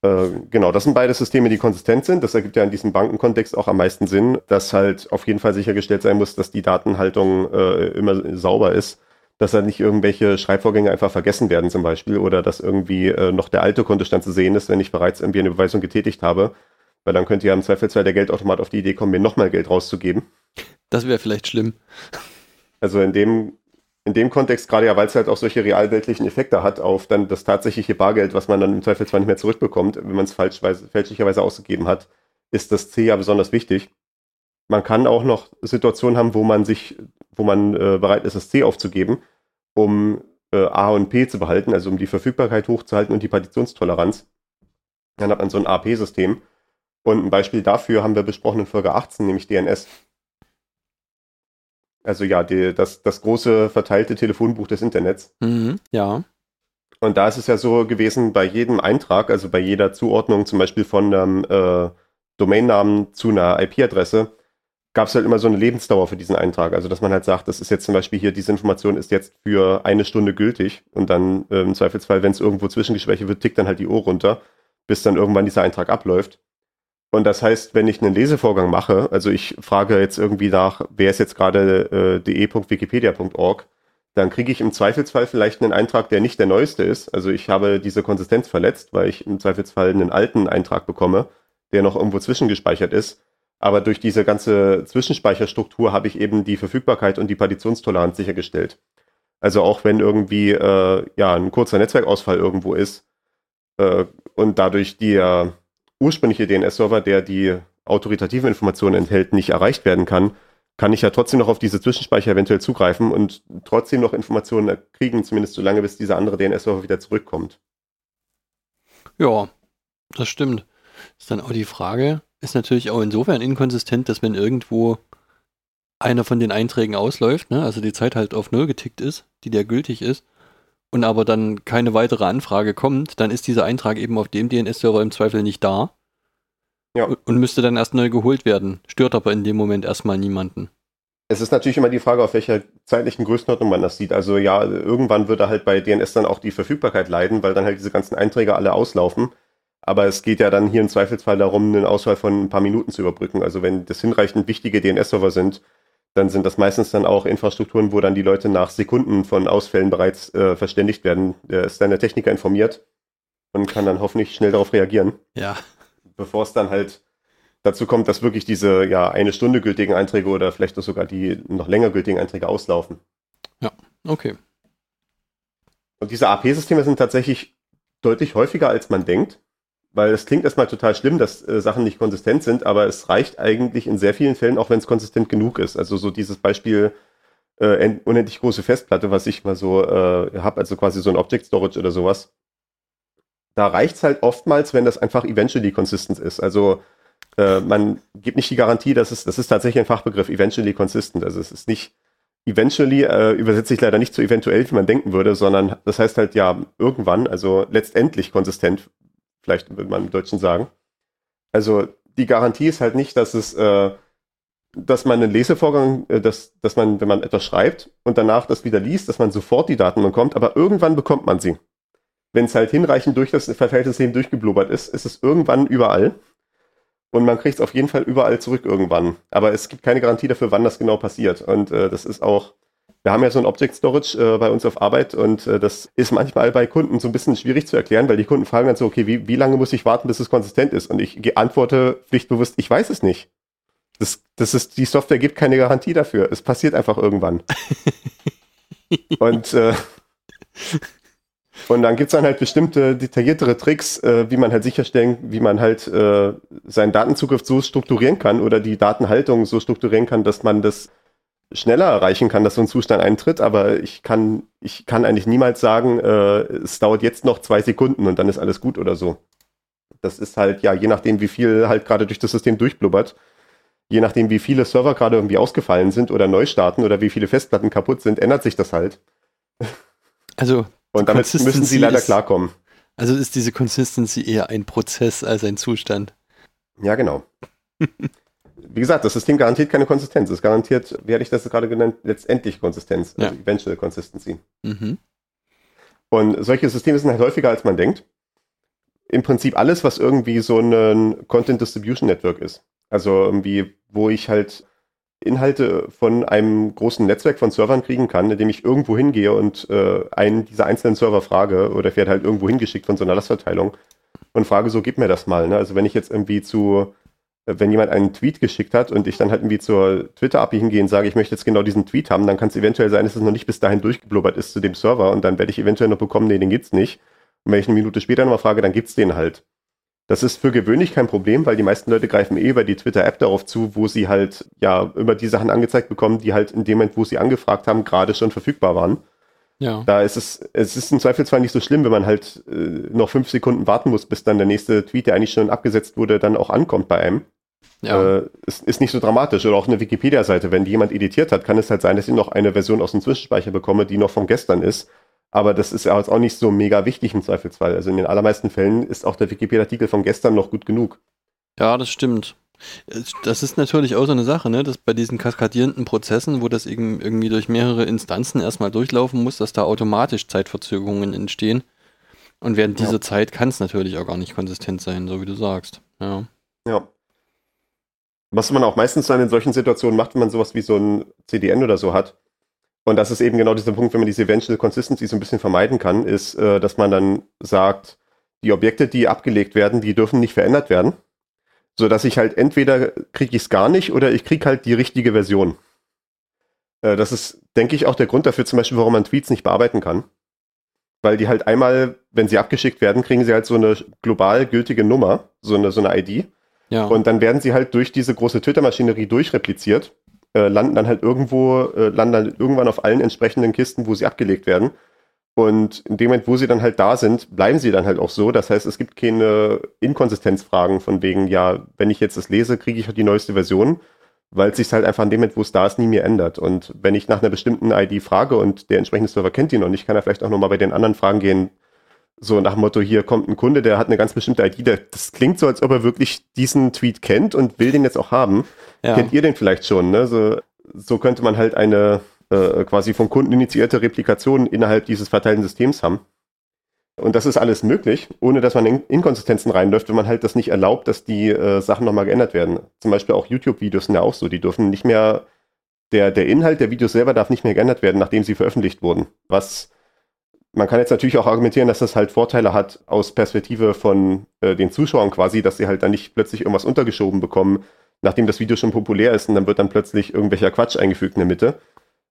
Äh, genau, das sind beide Systeme, die konsistent sind. Das ergibt ja in diesem Bankenkontext auch am meisten Sinn, dass halt auf jeden Fall sichergestellt sein muss, dass die Datenhaltung äh, immer sauber ist, dass da nicht irgendwelche Schreibvorgänge einfach vergessen werden zum Beispiel oder dass irgendwie äh, noch der alte Kontostand zu sehen ist, wenn ich bereits irgendwie eine Überweisung getätigt habe. Weil dann könnte ja im Zweifelsfall der Geldautomat auf die Idee kommen, mir nochmal Geld rauszugeben. Das wäre vielleicht schlimm. Also in dem in dem Kontext, gerade ja, weil es halt auch solche realweltlichen Effekte hat auf dann das tatsächliche Bargeld, was man dann im Zweifel zwar nicht mehr zurückbekommt, wenn man es fälschlicherweise ausgegeben hat, ist das C ja besonders wichtig. Man kann auch noch Situationen haben, wo man sich, wo man äh, bereit ist, das C aufzugeben, um äh, A und P zu behalten, also um die Verfügbarkeit hochzuhalten und die Partitionstoleranz. Dann hat man so ein AP-System. Und ein Beispiel dafür haben wir besprochen in Folge 18, nämlich DNS. Also ja, die, das, das große verteilte Telefonbuch des Internets. Mhm, ja. Und da ist es ja so gewesen, bei jedem Eintrag, also bei jeder Zuordnung zum Beispiel von einem äh, Domainnamen zu einer IP-Adresse, gab es halt immer so eine Lebensdauer für diesen Eintrag. Also dass man halt sagt, das ist jetzt zum Beispiel hier, diese Information ist jetzt für eine Stunde gültig und dann äh, im Zweifelsfall, wenn es irgendwo zwischengeschwäche wird, tickt dann halt die Uhr runter, bis dann irgendwann dieser Eintrag abläuft. Und das heißt, wenn ich einen Lesevorgang mache, also ich frage jetzt irgendwie nach, wer ist jetzt gerade äh, de.wikipedia.org, dann kriege ich im Zweifelsfall vielleicht einen Eintrag, der nicht der neueste ist. Also ich habe diese Konsistenz verletzt, weil ich im Zweifelsfall einen alten Eintrag bekomme, der noch irgendwo zwischengespeichert ist. Aber durch diese ganze Zwischenspeicherstruktur habe ich eben die Verfügbarkeit und die Partitionstoleranz sichergestellt. Also auch wenn irgendwie äh, ja ein kurzer Netzwerkausfall irgendwo ist äh, und dadurch die äh, ursprüngliche DNS-Server, der die autoritativen Informationen enthält, nicht erreicht werden kann, kann ich ja trotzdem noch auf diese Zwischenspeicher eventuell zugreifen und trotzdem noch Informationen kriegen, zumindest so lange, bis dieser andere DNS-Server wieder zurückkommt. Ja, das stimmt. Ist dann auch die Frage, ist natürlich auch insofern inkonsistent, dass wenn irgendwo einer von den Einträgen ausläuft, ne, also die Zeit halt auf Null getickt ist, die der gültig ist, und aber dann keine weitere Anfrage kommt, dann ist dieser Eintrag eben auf dem DNS-Server im Zweifel nicht da. Ja. Und müsste dann erst neu geholt werden. Stört aber in dem Moment erstmal niemanden. Es ist natürlich immer die Frage, auf welcher zeitlichen Größenordnung man das sieht. Also ja, irgendwann würde halt bei DNS dann auch die Verfügbarkeit leiden, weil dann halt diese ganzen Einträge alle auslaufen. Aber es geht ja dann hier im Zweifelsfall darum, eine Auswahl von ein paar Minuten zu überbrücken. Also wenn das hinreichend wichtige DNS-Server sind, dann sind das meistens dann auch Infrastrukturen, wo dann die Leute nach Sekunden von Ausfällen bereits äh, verständigt werden. Der ist dann der Techniker informiert und kann dann hoffentlich schnell darauf reagieren. Ja. Bevor es dann halt dazu kommt, dass wirklich diese ja eine Stunde gültigen Einträge oder vielleicht auch sogar die noch länger gültigen Einträge auslaufen. Ja, okay. Und diese AP-Systeme sind tatsächlich deutlich häufiger, als man denkt. Weil es klingt erstmal total schlimm, dass äh, Sachen nicht konsistent sind, aber es reicht eigentlich in sehr vielen Fällen, auch wenn es konsistent genug ist. Also so dieses Beispiel äh, unendlich große Festplatte, was ich mal so äh, habe, also quasi so ein Object Storage oder sowas. Da reicht es halt oftmals, wenn das einfach eventually consistent ist. Also äh, man gibt nicht die Garantie, dass es, das ist tatsächlich ein Fachbegriff, eventually consistent. Also es ist nicht eventually, äh, übersetze ich leider nicht so eventuell, wie man denken würde, sondern das heißt halt ja irgendwann, also letztendlich konsistent, vielleicht würde man im Deutschen sagen. Also die Garantie ist halt nicht, dass es, äh, dass man einen Lesevorgang, äh, dass, dass man, wenn man etwas schreibt und danach das wieder liest, dass man sofort die Daten bekommt, aber irgendwann bekommt man sie. Wenn es halt hinreichend durch das verteilte System durchgeblubbert ist, ist es irgendwann überall. Und man kriegt es auf jeden Fall überall zurück irgendwann. Aber es gibt keine Garantie dafür, wann das genau passiert. Und äh, das ist auch, wir haben ja so ein Object Storage äh, bei uns auf Arbeit und äh, das ist manchmal bei Kunden so ein bisschen schwierig zu erklären, weil die Kunden fragen dann so, okay, wie, wie lange muss ich warten, bis es konsistent ist? Und ich antworte pflichtbewusst, ich weiß es nicht. Das, das ist, die Software gibt keine Garantie dafür. Es passiert einfach irgendwann. und äh, und dann gibt's dann halt bestimmte detailliertere Tricks, äh, wie man halt sicherstellen, wie man halt äh, seinen Datenzugriff so strukturieren kann oder die Datenhaltung so strukturieren kann, dass man das schneller erreichen kann, dass so ein Zustand eintritt. Aber ich kann, ich kann eigentlich niemals sagen, äh, es dauert jetzt noch zwei Sekunden und dann ist alles gut oder so. Das ist halt, ja, je nachdem, wie viel halt gerade durch das System durchblubbert, je nachdem, wie viele Server gerade irgendwie ausgefallen sind oder neu starten oder wie viele Festplatten kaputt sind, ändert sich das halt. Also und damit müssen sie leider ist, klarkommen. Also ist diese Consistency eher ein Prozess als ein Zustand. Ja, genau. Wie gesagt, das System garantiert keine Konsistenz. Es garantiert, wie hatte ich das gerade genannt, letztendlich Konsistenz, also ja. Eventual Consistency. Mhm. Und solche Systeme sind halt häufiger, als man denkt. Im Prinzip alles, was irgendwie so ein Content Distribution Network ist. Also irgendwie, wo ich halt Inhalte von einem großen Netzwerk von Servern kriegen kann, indem ich irgendwo hingehe und äh, einen dieser einzelnen Server frage oder ich werde halt irgendwo hingeschickt von so einer Lastverteilung und frage so, gib mir das mal. Ne? Also wenn ich jetzt irgendwie zu, wenn jemand einen Tweet geschickt hat und ich dann halt irgendwie zur Twitter-API hingehe und sage, ich möchte jetzt genau diesen Tweet haben, dann kann es eventuell sein, dass es noch nicht bis dahin durchgeblubbert ist zu dem Server und dann werde ich eventuell noch bekommen, nee, den gibt's nicht. Und wenn ich eine Minute später nochmal frage, dann gibt's den halt. Das ist für gewöhnlich kein Problem, weil die meisten Leute greifen eh über die Twitter-App darauf zu, wo sie halt ja immer die Sachen angezeigt bekommen, die halt in dem Moment, wo sie angefragt haben, gerade schon verfügbar waren. Ja. Da ist es, es ist im Zweifelsfall nicht so schlimm, wenn man halt äh, noch fünf Sekunden warten muss, bis dann der nächste Tweet, der eigentlich schon abgesetzt wurde, dann auch ankommt bei einem. Ja. Äh, ist, ist nicht so dramatisch. Oder auch eine Wikipedia-Seite, wenn die jemand editiert hat, kann es halt sein, dass ich noch eine Version aus dem Zwischenspeicher bekomme, die noch von gestern ist aber das ist ja jetzt auch nicht so mega wichtig im Zweifelsfall. Also in den allermeisten Fällen ist auch der Wikipedia-Artikel von gestern noch gut genug. Ja, das stimmt. Das ist natürlich auch so eine Sache, ne, dass bei diesen kaskadierenden Prozessen, wo das irgendwie durch mehrere Instanzen erstmal durchlaufen muss, dass da automatisch Zeitverzögerungen entstehen. Und während dieser ja. Zeit kann es natürlich auch gar nicht konsistent sein, so wie du sagst. Ja. Ja. Was man auch meistens dann in solchen Situationen macht, wenn man sowas wie so ein CDN oder so hat, und das ist eben genau dieser Punkt, wenn man diese Eventual Consistency so ein bisschen vermeiden kann, ist, äh, dass man dann sagt, die Objekte, die abgelegt werden, die dürfen nicht verändert werden. So dass ich halt entweder kriege ich es gar nicht oder ich kriege halt die richtige Version. Äh, das ist, denke ich, auch der Grund dafür, zum Beispiel, warum man Tweets nicht bearbeiten kann. Weil die halt einmal, wenn sie abgeschickt werden, kriegen sie halt so eine global gültige Nummer, so eine, so eine ID. Ja. Und dann werden sie halt durch diese große Twitter-Maschinerie durchrepliziert äh, landen dann halt irgendwo, äh, landen dann irgendwann auf allen entsprechenden Kisten, wo sie abgelegt werden. Und in dem Moment, wo sie dann halt da sind, bleiben sie dann halt auch so. Das heißt, es gibt keine Inkonsistenzfragen von wegen, ja, wenn ich jetzt das lese, kriege ich halt die neueste Version, weil es sich halt einfach in dem Moment, wo es da ist, nie mehr ändert. Und wenn ich nach einer bestimmten ID frage und der entsprechende Server kennt die noch nicht, kann er vielleicht auch nochmal bei den anderen Fragen gehen, so nach dem Motto, hier kommt ein Kunde, der hat eine ganz bestimmte ID, das klingt so, als ob er wirklich diesen Tweet kennt und will den jetzt auch haben. Ja. Kennt ihr den vielleicht schon? Ne? So, so könnte man halt eine äh, quasi vom Kunden initiierte Replikation innerhalb dieses verteilten Systems haben. Und das ist alles möglich, ohne dass man in Inkonsistenzen reinläuft, wenn man halt das nicht erlaubt, dass die äh, Sachen nochmal geändert werden. Zum Beispiel auch YouTube-Videos sind ja auch so, die dürfen nicht mehr, der, der Inhalt der Videos selber darf nicht mehr geändert werden, nachdem sie veröffentlicht wurden. Was man kann jetzt natürlich auch argumentieren, dass das halt Vorteile hat aus Perspektive von äh, den Zuschauern quasi, dass sie halt dann nicht plötzlich irgendwas untergeschoben bekommen, nachdem das Video schon populär ist und dann wird dann plötzlich irgendwelcher Quatsch eingefügt in der Mitte.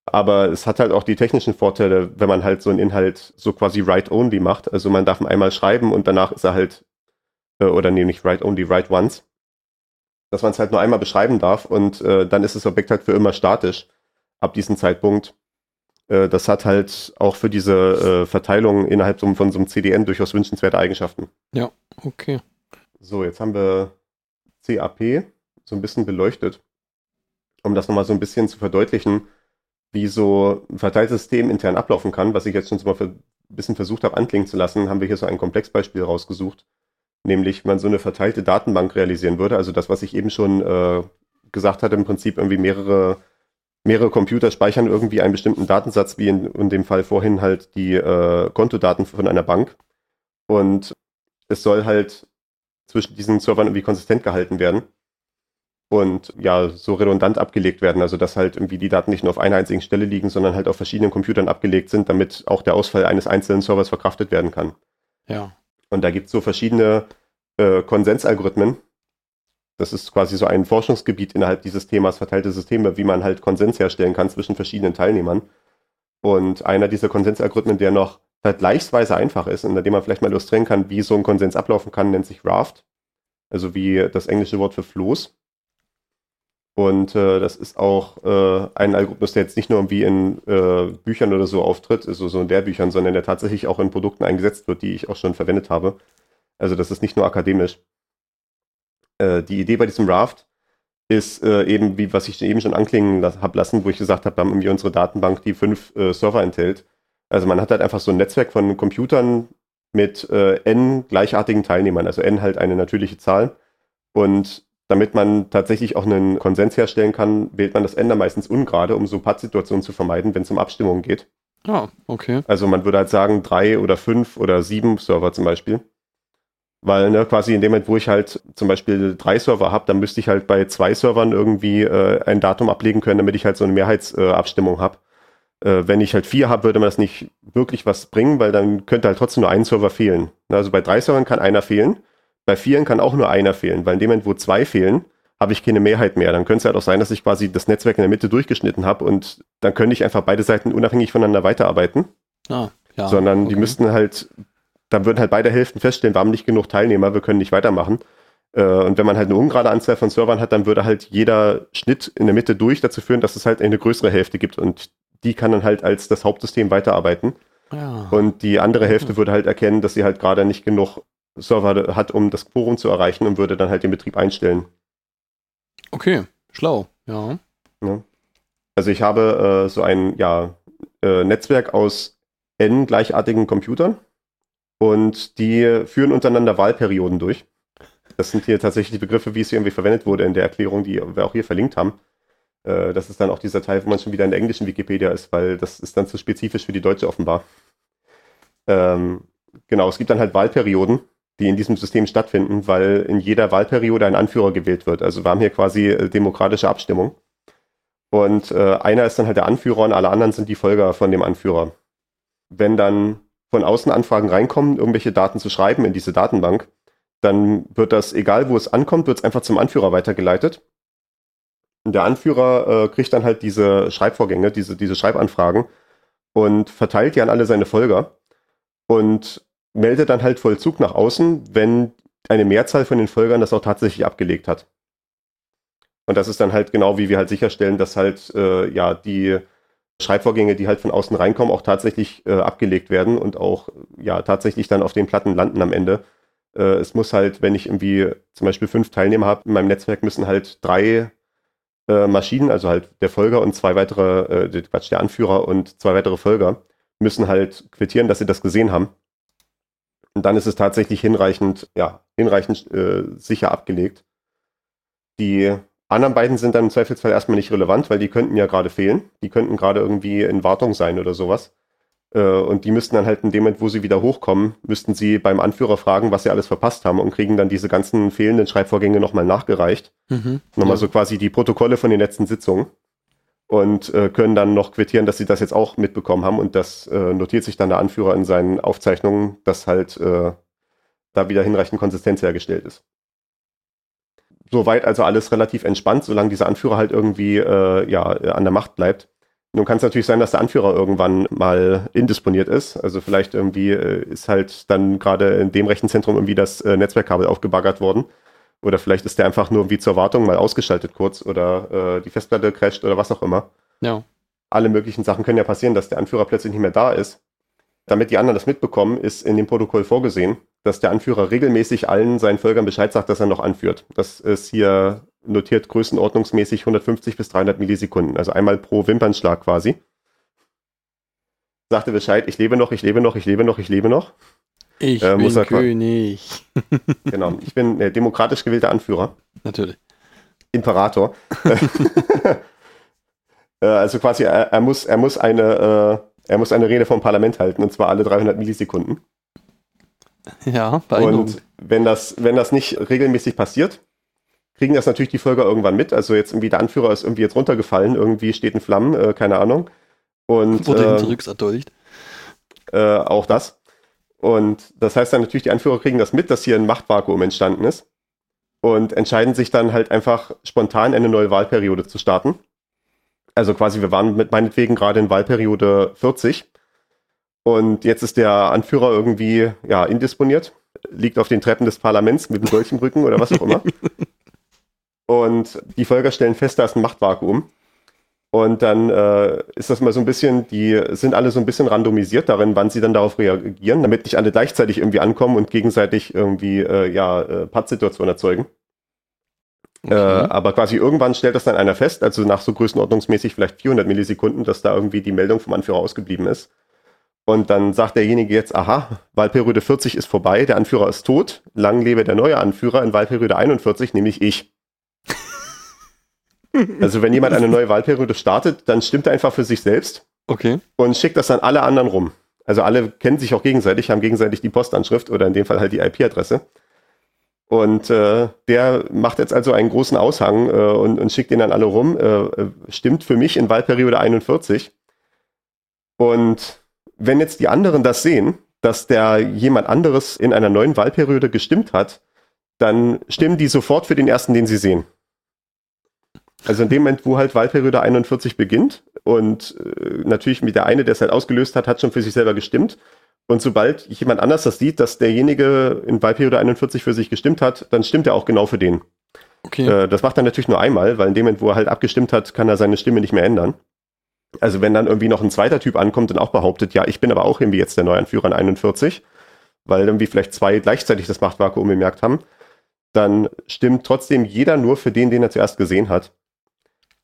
Aber es hat halt auch die technischen Vorteile, wenn man halt so einen Inhalt so quasi write-only macht. Also man darf ihn einmal schreiben und danach ist er halt äh, oder nee, nicht write only, write once, dass man es halt nur einmal beschreiben darf und äh, dann ist das Objekt halt für immer statisch ab diesem Zeitpunkt. Äh, das hat halt auch für diese äh, Verteilung innerhalb so, von so einem CDN durchaus wünschenswerte Eigenschaften. Ja, okay. So, jetzt haben wir CAP so ein bisschen beleuchtet, um das nochmal so ein bisschen zu verdeutlichen, wie so ein verteiltes System intern ablaufen kann, was ich jetzt schon so mal ein bisschen versucht habe anklingen zu lassen, haben wir hier so ein Komplexbeispiel rausgesucht, nämlich man so eine verteilte Datenbank realisieren würde, also das, was ich eben schon äh, gesagt hatte, im Prinzip irgendwie mehrere, mehrere Computer speichern irgendwie einen bestimmten Datensatz, wie in, in dem Fall vorhin halt die äh, Kontodaten von einer Bank und es soll halt zwischen diesen Servern irgendwie konsistent gehalten werden und ja, so redundant abgelegt werden. Also dass halt irgendwie die Daten nicht nur auf einer einzigen Stelle liegen, sondern halt auf verschiedenen Computern abgelegt sind, damit auch der Ausfall eines einzelnen Servers verkraftet werden kann. Ja. Und da gibt es so verschiedene äh, Konsensalgorithmen. Das ist quasi so ein Forschungsgebiet innerhalb dieses Themas verteilte Systeme, wie man halt Konsens herstellen kann zwischen verschiedenen Teilnehmern. Und einer dieser Konsensalgorithmen, der noch vergleichsweise einfach ist an dem man vielleicht mal illustrieren kann, wie so ein Konsens ablaufen kann, nennt sich Raft. Also wie das englische Wort für Floß. Und äh, das ist auch äh, ein Algorithmus, der jetzt nicht nur irgendwie in äh, Büchern oder so auftritt, also so in Lehrbüchern, sondern der tatsächlich auch in Produkten eingesetzt wird, die ich auch schon verwendet habe. Also das ist nicht nur akademisch. Äh, die Idee bei diesem Raft ist äh, eben, wie was ich eben schon anklingen habe lassen, wo ich gesagt habe, wir haben irgendwie unsere Datenbank, die fünf äh, Server enthält. Also man hat halt einfach so ein Netzwerk von Computern mit n gleichartigen Teilnehmern, also n halt eine natürliche Zahl. Und damit man tatsächlich auch einen Konsens herstellen kann, wählt man das Ender meistens ungerade, um so Pattsituationen zu vermeiden, wenn es um Abstimmungen geht. Ah, okay. Also man würde halt sagen, drei oder fünf oder sieben Server zum Beispiel. Weil ne, quasi in dem Moment, wo ich halt zum Beispiel drei Server habe, dann müsste ich halt bei zwei Servern irgendwie äh, ein Datum ablegen können, damit ich halt so eine Mehrheitsabstimmung äh, habe. Äh, wenn ich halt vier habe, würde man das nicht wirklich was bringen, weil dann könnte halt trotzdem nur ein Server fehlen. Also bei drei Servern kann einer fehlen. Bei vielen kann auch nur einer fehlen, weil in dem Moment, wo zwei fehlen, habe ich keine Mehrheit mehr. Dann könnte es halt auch sein, dass ich quasi das Netzwerk in der Mitte durchgeschnitten habe und dann könnte ich einfach beide Seiten unabhängig voneinander weiterarbeiten. Ah, ja, sondern okay. die müssten halt, dann würden halt beide Hälften feststellen, wir haben nicht genug Teilnehmer, wir können nicht weitermachen. Äh, und wenn man halt eine ungerade Anzahl von Servern hat, dann würde halt jeder Schnitt in der Mitte durch dazu führen, dass es halt eine größere Hälfte gibt und die kann dann halt als das Hauptsystem weiterarbeiten. Ja. Und die andere Hälfte würde halt erkennen, dass sie halt gerade nicht genug Server hat, um das Quorum zu erreichen und würde dann halt den Betrieb einstellen. Okay, schlau, ja. Ja. Also ich habe äh, so ein ja, äh, Netzwerk aus n gleichartigen Computern und die führen untereinander Wahlperioden durch. Das sind hier tatsächlich die Begriffe, wie es irgendwie verwendet wurde in der Erklärung, die wir auch hier verlinkt haben. Äh, das ist dann auch dieser Teil, wo man schon wieder in der englischen Wikipedia ist, weil das ist dann zu spezifisch für die deutsche offenbar. Ähm, genau, es gibt dann halt Wahlperioden die in diesem System stattfinden, weil in jeder Wahlperiode ein Anführer gewählt wird. Also wir haben hier quasi äh, demokratische Abstimmung. Und äh, einer ist dann halt der Anführer und alle anderen sind die Folger von dem Anführer. Wenn dann von außen Anfragen reinkommen, irgendwelche Daten zu schreiben in diese Datenbank, dann wird das, egal wo es ankommt, wird es einfach zum Anführer weitergeleitet. Und der Anführer äh, kriegt dann halt diese Schreibvorgänge, diese, diese Schreibanfragen und verteilt die an alle seine Folger. Und meldet dann halt Vollzug nach außen, wenn eine Mehrzahl von den Folgern das auch tatsächlich abgelegt hat. Und das ist dann halt genau, wie wir halt sicherstellen, dass halt äh, ja die Schreibvorgänge, die halt von außen reinkommen, auch tatsächlich äh, abgelegt werden und auch ja tatsächlich dann auf den Platten landen am Ende. Äh, es muss halt, wenn ich irgendwie zum Beispiel fünf Teilnehmer habe in meinem Netzwerk, müssen halt drei äh, Maschinen, also halt der Folger und zwei weitere, äh, Quatsch, der Anführer und zwei weitere Folger, müssen halt quittieren, dass sie das gesehen haben. Und dann ist es tatsächlich hinreichend, ja, hinreichend äh, sicher abgelegt. Die anderen beiden sind dann im Zweifelsfall erstmal nicht relevant, weil die könnten ja gerade fehlen. Die könnten gerade irgendwie in Wartung sein oder sowas. Äh, und die müssten dann halt in dem Moment, wo sie wieder hochkommen, müssten sie beim Anführer fragen, was sie alles verpasst haben und kriegen dann diese ganzen fehlenden Schreibvorgänge nochmal nachgereicht. Mhm. Nochmal ja. so quasi die Protokolle von den letzten Sitzungen und äh, können dann noch quittieren, dass sie das jetzt auch mitbekommen haben und das äh, notiert sich dann der Anführer in seinen Aufzeichnungen, dass halt äh, da wieder hinreichend Konsistenz hergestellt ist. Soweit also alles relativ entspannt, solange dieser Anführer halt irgendwie äh, ja, an der Macht bleibt. Nun kann es natürlich sein, dass der Anführer irgendwann mal indisponiert ist. Also vielleicht irgendwie äh, ist halt dann gerade in dem Rechenzentrum irgendwie das äh, Netzwerkkabel aufgebaggert worden. Oder vielleicht ist der einfach nur irgendwie zur Wartung mal ausgeschaltet kurz oder äh, die Festplatte crasht oder was auch immer. Ja. Alle möglichen Sachen können ja passieren, dass der Anführer plötzlich nicht mehr da ist. Damit die anderen das mitbekommen, ist in dem Protokoll vorgesehen, dass der Anführer regelmäßig allen seinen Völkern Bescheid sagt, dass er noch anführt. Das ist hier notiert größenordnungsmäßig 150 bis 300 Millisekunden, also einmal pro Wimpernschlag quasi. Sagte Bescheid, ich lebe noch, ich lebe noch, ich lebe noch, ich lebe noch. Ich Äh, bin König. Genau, ich bin der demokratisch gewählte Anführer, Natürlich. Imperator. Äh, also quasi, er, er, muss, er, muss eine, äh, er muss eine Rede vom Parlament halten, und zwar alle 300 Millisekunden. Ja. Und wenn das, wenn das nicht regelmäßig passiert, kriegen das natürlich die Völker irgendwann mit. Also jetzt irgendwie der Anführer ist irgendwie jetzt runtergefallen, irgendwie steht in Flammen, äh, keine Ahnung. Und Wurde äh, hinterrücks erdolcht. äh, auch das. Und das heißt dann natürlich, die Anführer kriegen das mit, dass hier ein Machtvakuum entstanden ist und entscheiden sich dann halt einfach spontan eine neue Wahlperiode zu starten. Also quasi, wir waren mit meinetwegen gerade in Wahlperiode 40 und jetzt ist der Anführer irgendwie ja indisponiert, liegt auf den Treppen des Parlaments mit dem Dolch im Rücken oder was auch immer. Und die Völker stellen fest, da ist ein Machtvakuum. Und dann äh, ist das mal so ein bisschen, die sind alle so ein bisschen randomisiert darin, wann sie dann darauf reagieren, damit nicht alle gleichzeitig irgendwie ankommen und gegenseitig irgendwie äh, ja, äh, Pattsituationen erzeugen. Äh, aber quasi irgendwann stellt das dann einer fest, also nach so größenordnungsmäßig vielleicht 400 Millisekunden, dass da irgendwie die Meldung vom Anführer ausgeblieben ist. Und dann sagt derjenige jetzt, aha, Wahlperiode 40 ist vorbei, der Anführer ist tot, lang lebe der neue Anführer in Wahlperiode 41, nämlich ich. Also wenn jemand eine neue Wahlperiode startet, dann stimmt er einfach für sich selbst Okay. und schickt das an alle anderen rum. Also alle kennen sich auch gegenseitig, haben gegenseitig die Postanschrift oder in dem Fall halt die IP-Adresse. Und äh, der macht jetzt also einen großen Aushang äh, und, und schickt den an alle rum. Äh, äh, stimmt für mich in Wahlperiode 41. Und wenn jetzt die anderen das sehen, dass der jemand anderes in einer neuen Wahlperiode gestimmt hat, dann stimmen die sofort für den ersten, den sie sehen. Also in dem Moment, wo halt Wahlperiode 41 beginnt und äh, natürlich mit der eine, der es halt ausgelöst hat, hat schon für sich selber gestimmt. Und sobald jemand anders das sieht, dass derjenige in Wahlperiode 41 für sich gestimmt hat, dann stimmt er auch genau für den. Okay. Äh, das macht er natürlich nur einmal, weil in dem Moment, wo er halt abgestimmt hat, kann er seine Stimme nicht mehr ändern. Also wenn dann irgendwie noch ein zweiter Typ ankommt und auch behauptet, ja, ich bin aber auch irgendwie jetzt der Neuanführer in 41, weil irgendwie vielleicht zwei gleichzeitig das Machtvakuum bemerkt haben, dann stimmt trotzdem jeder nur für den, den er zuerst gesehen hat.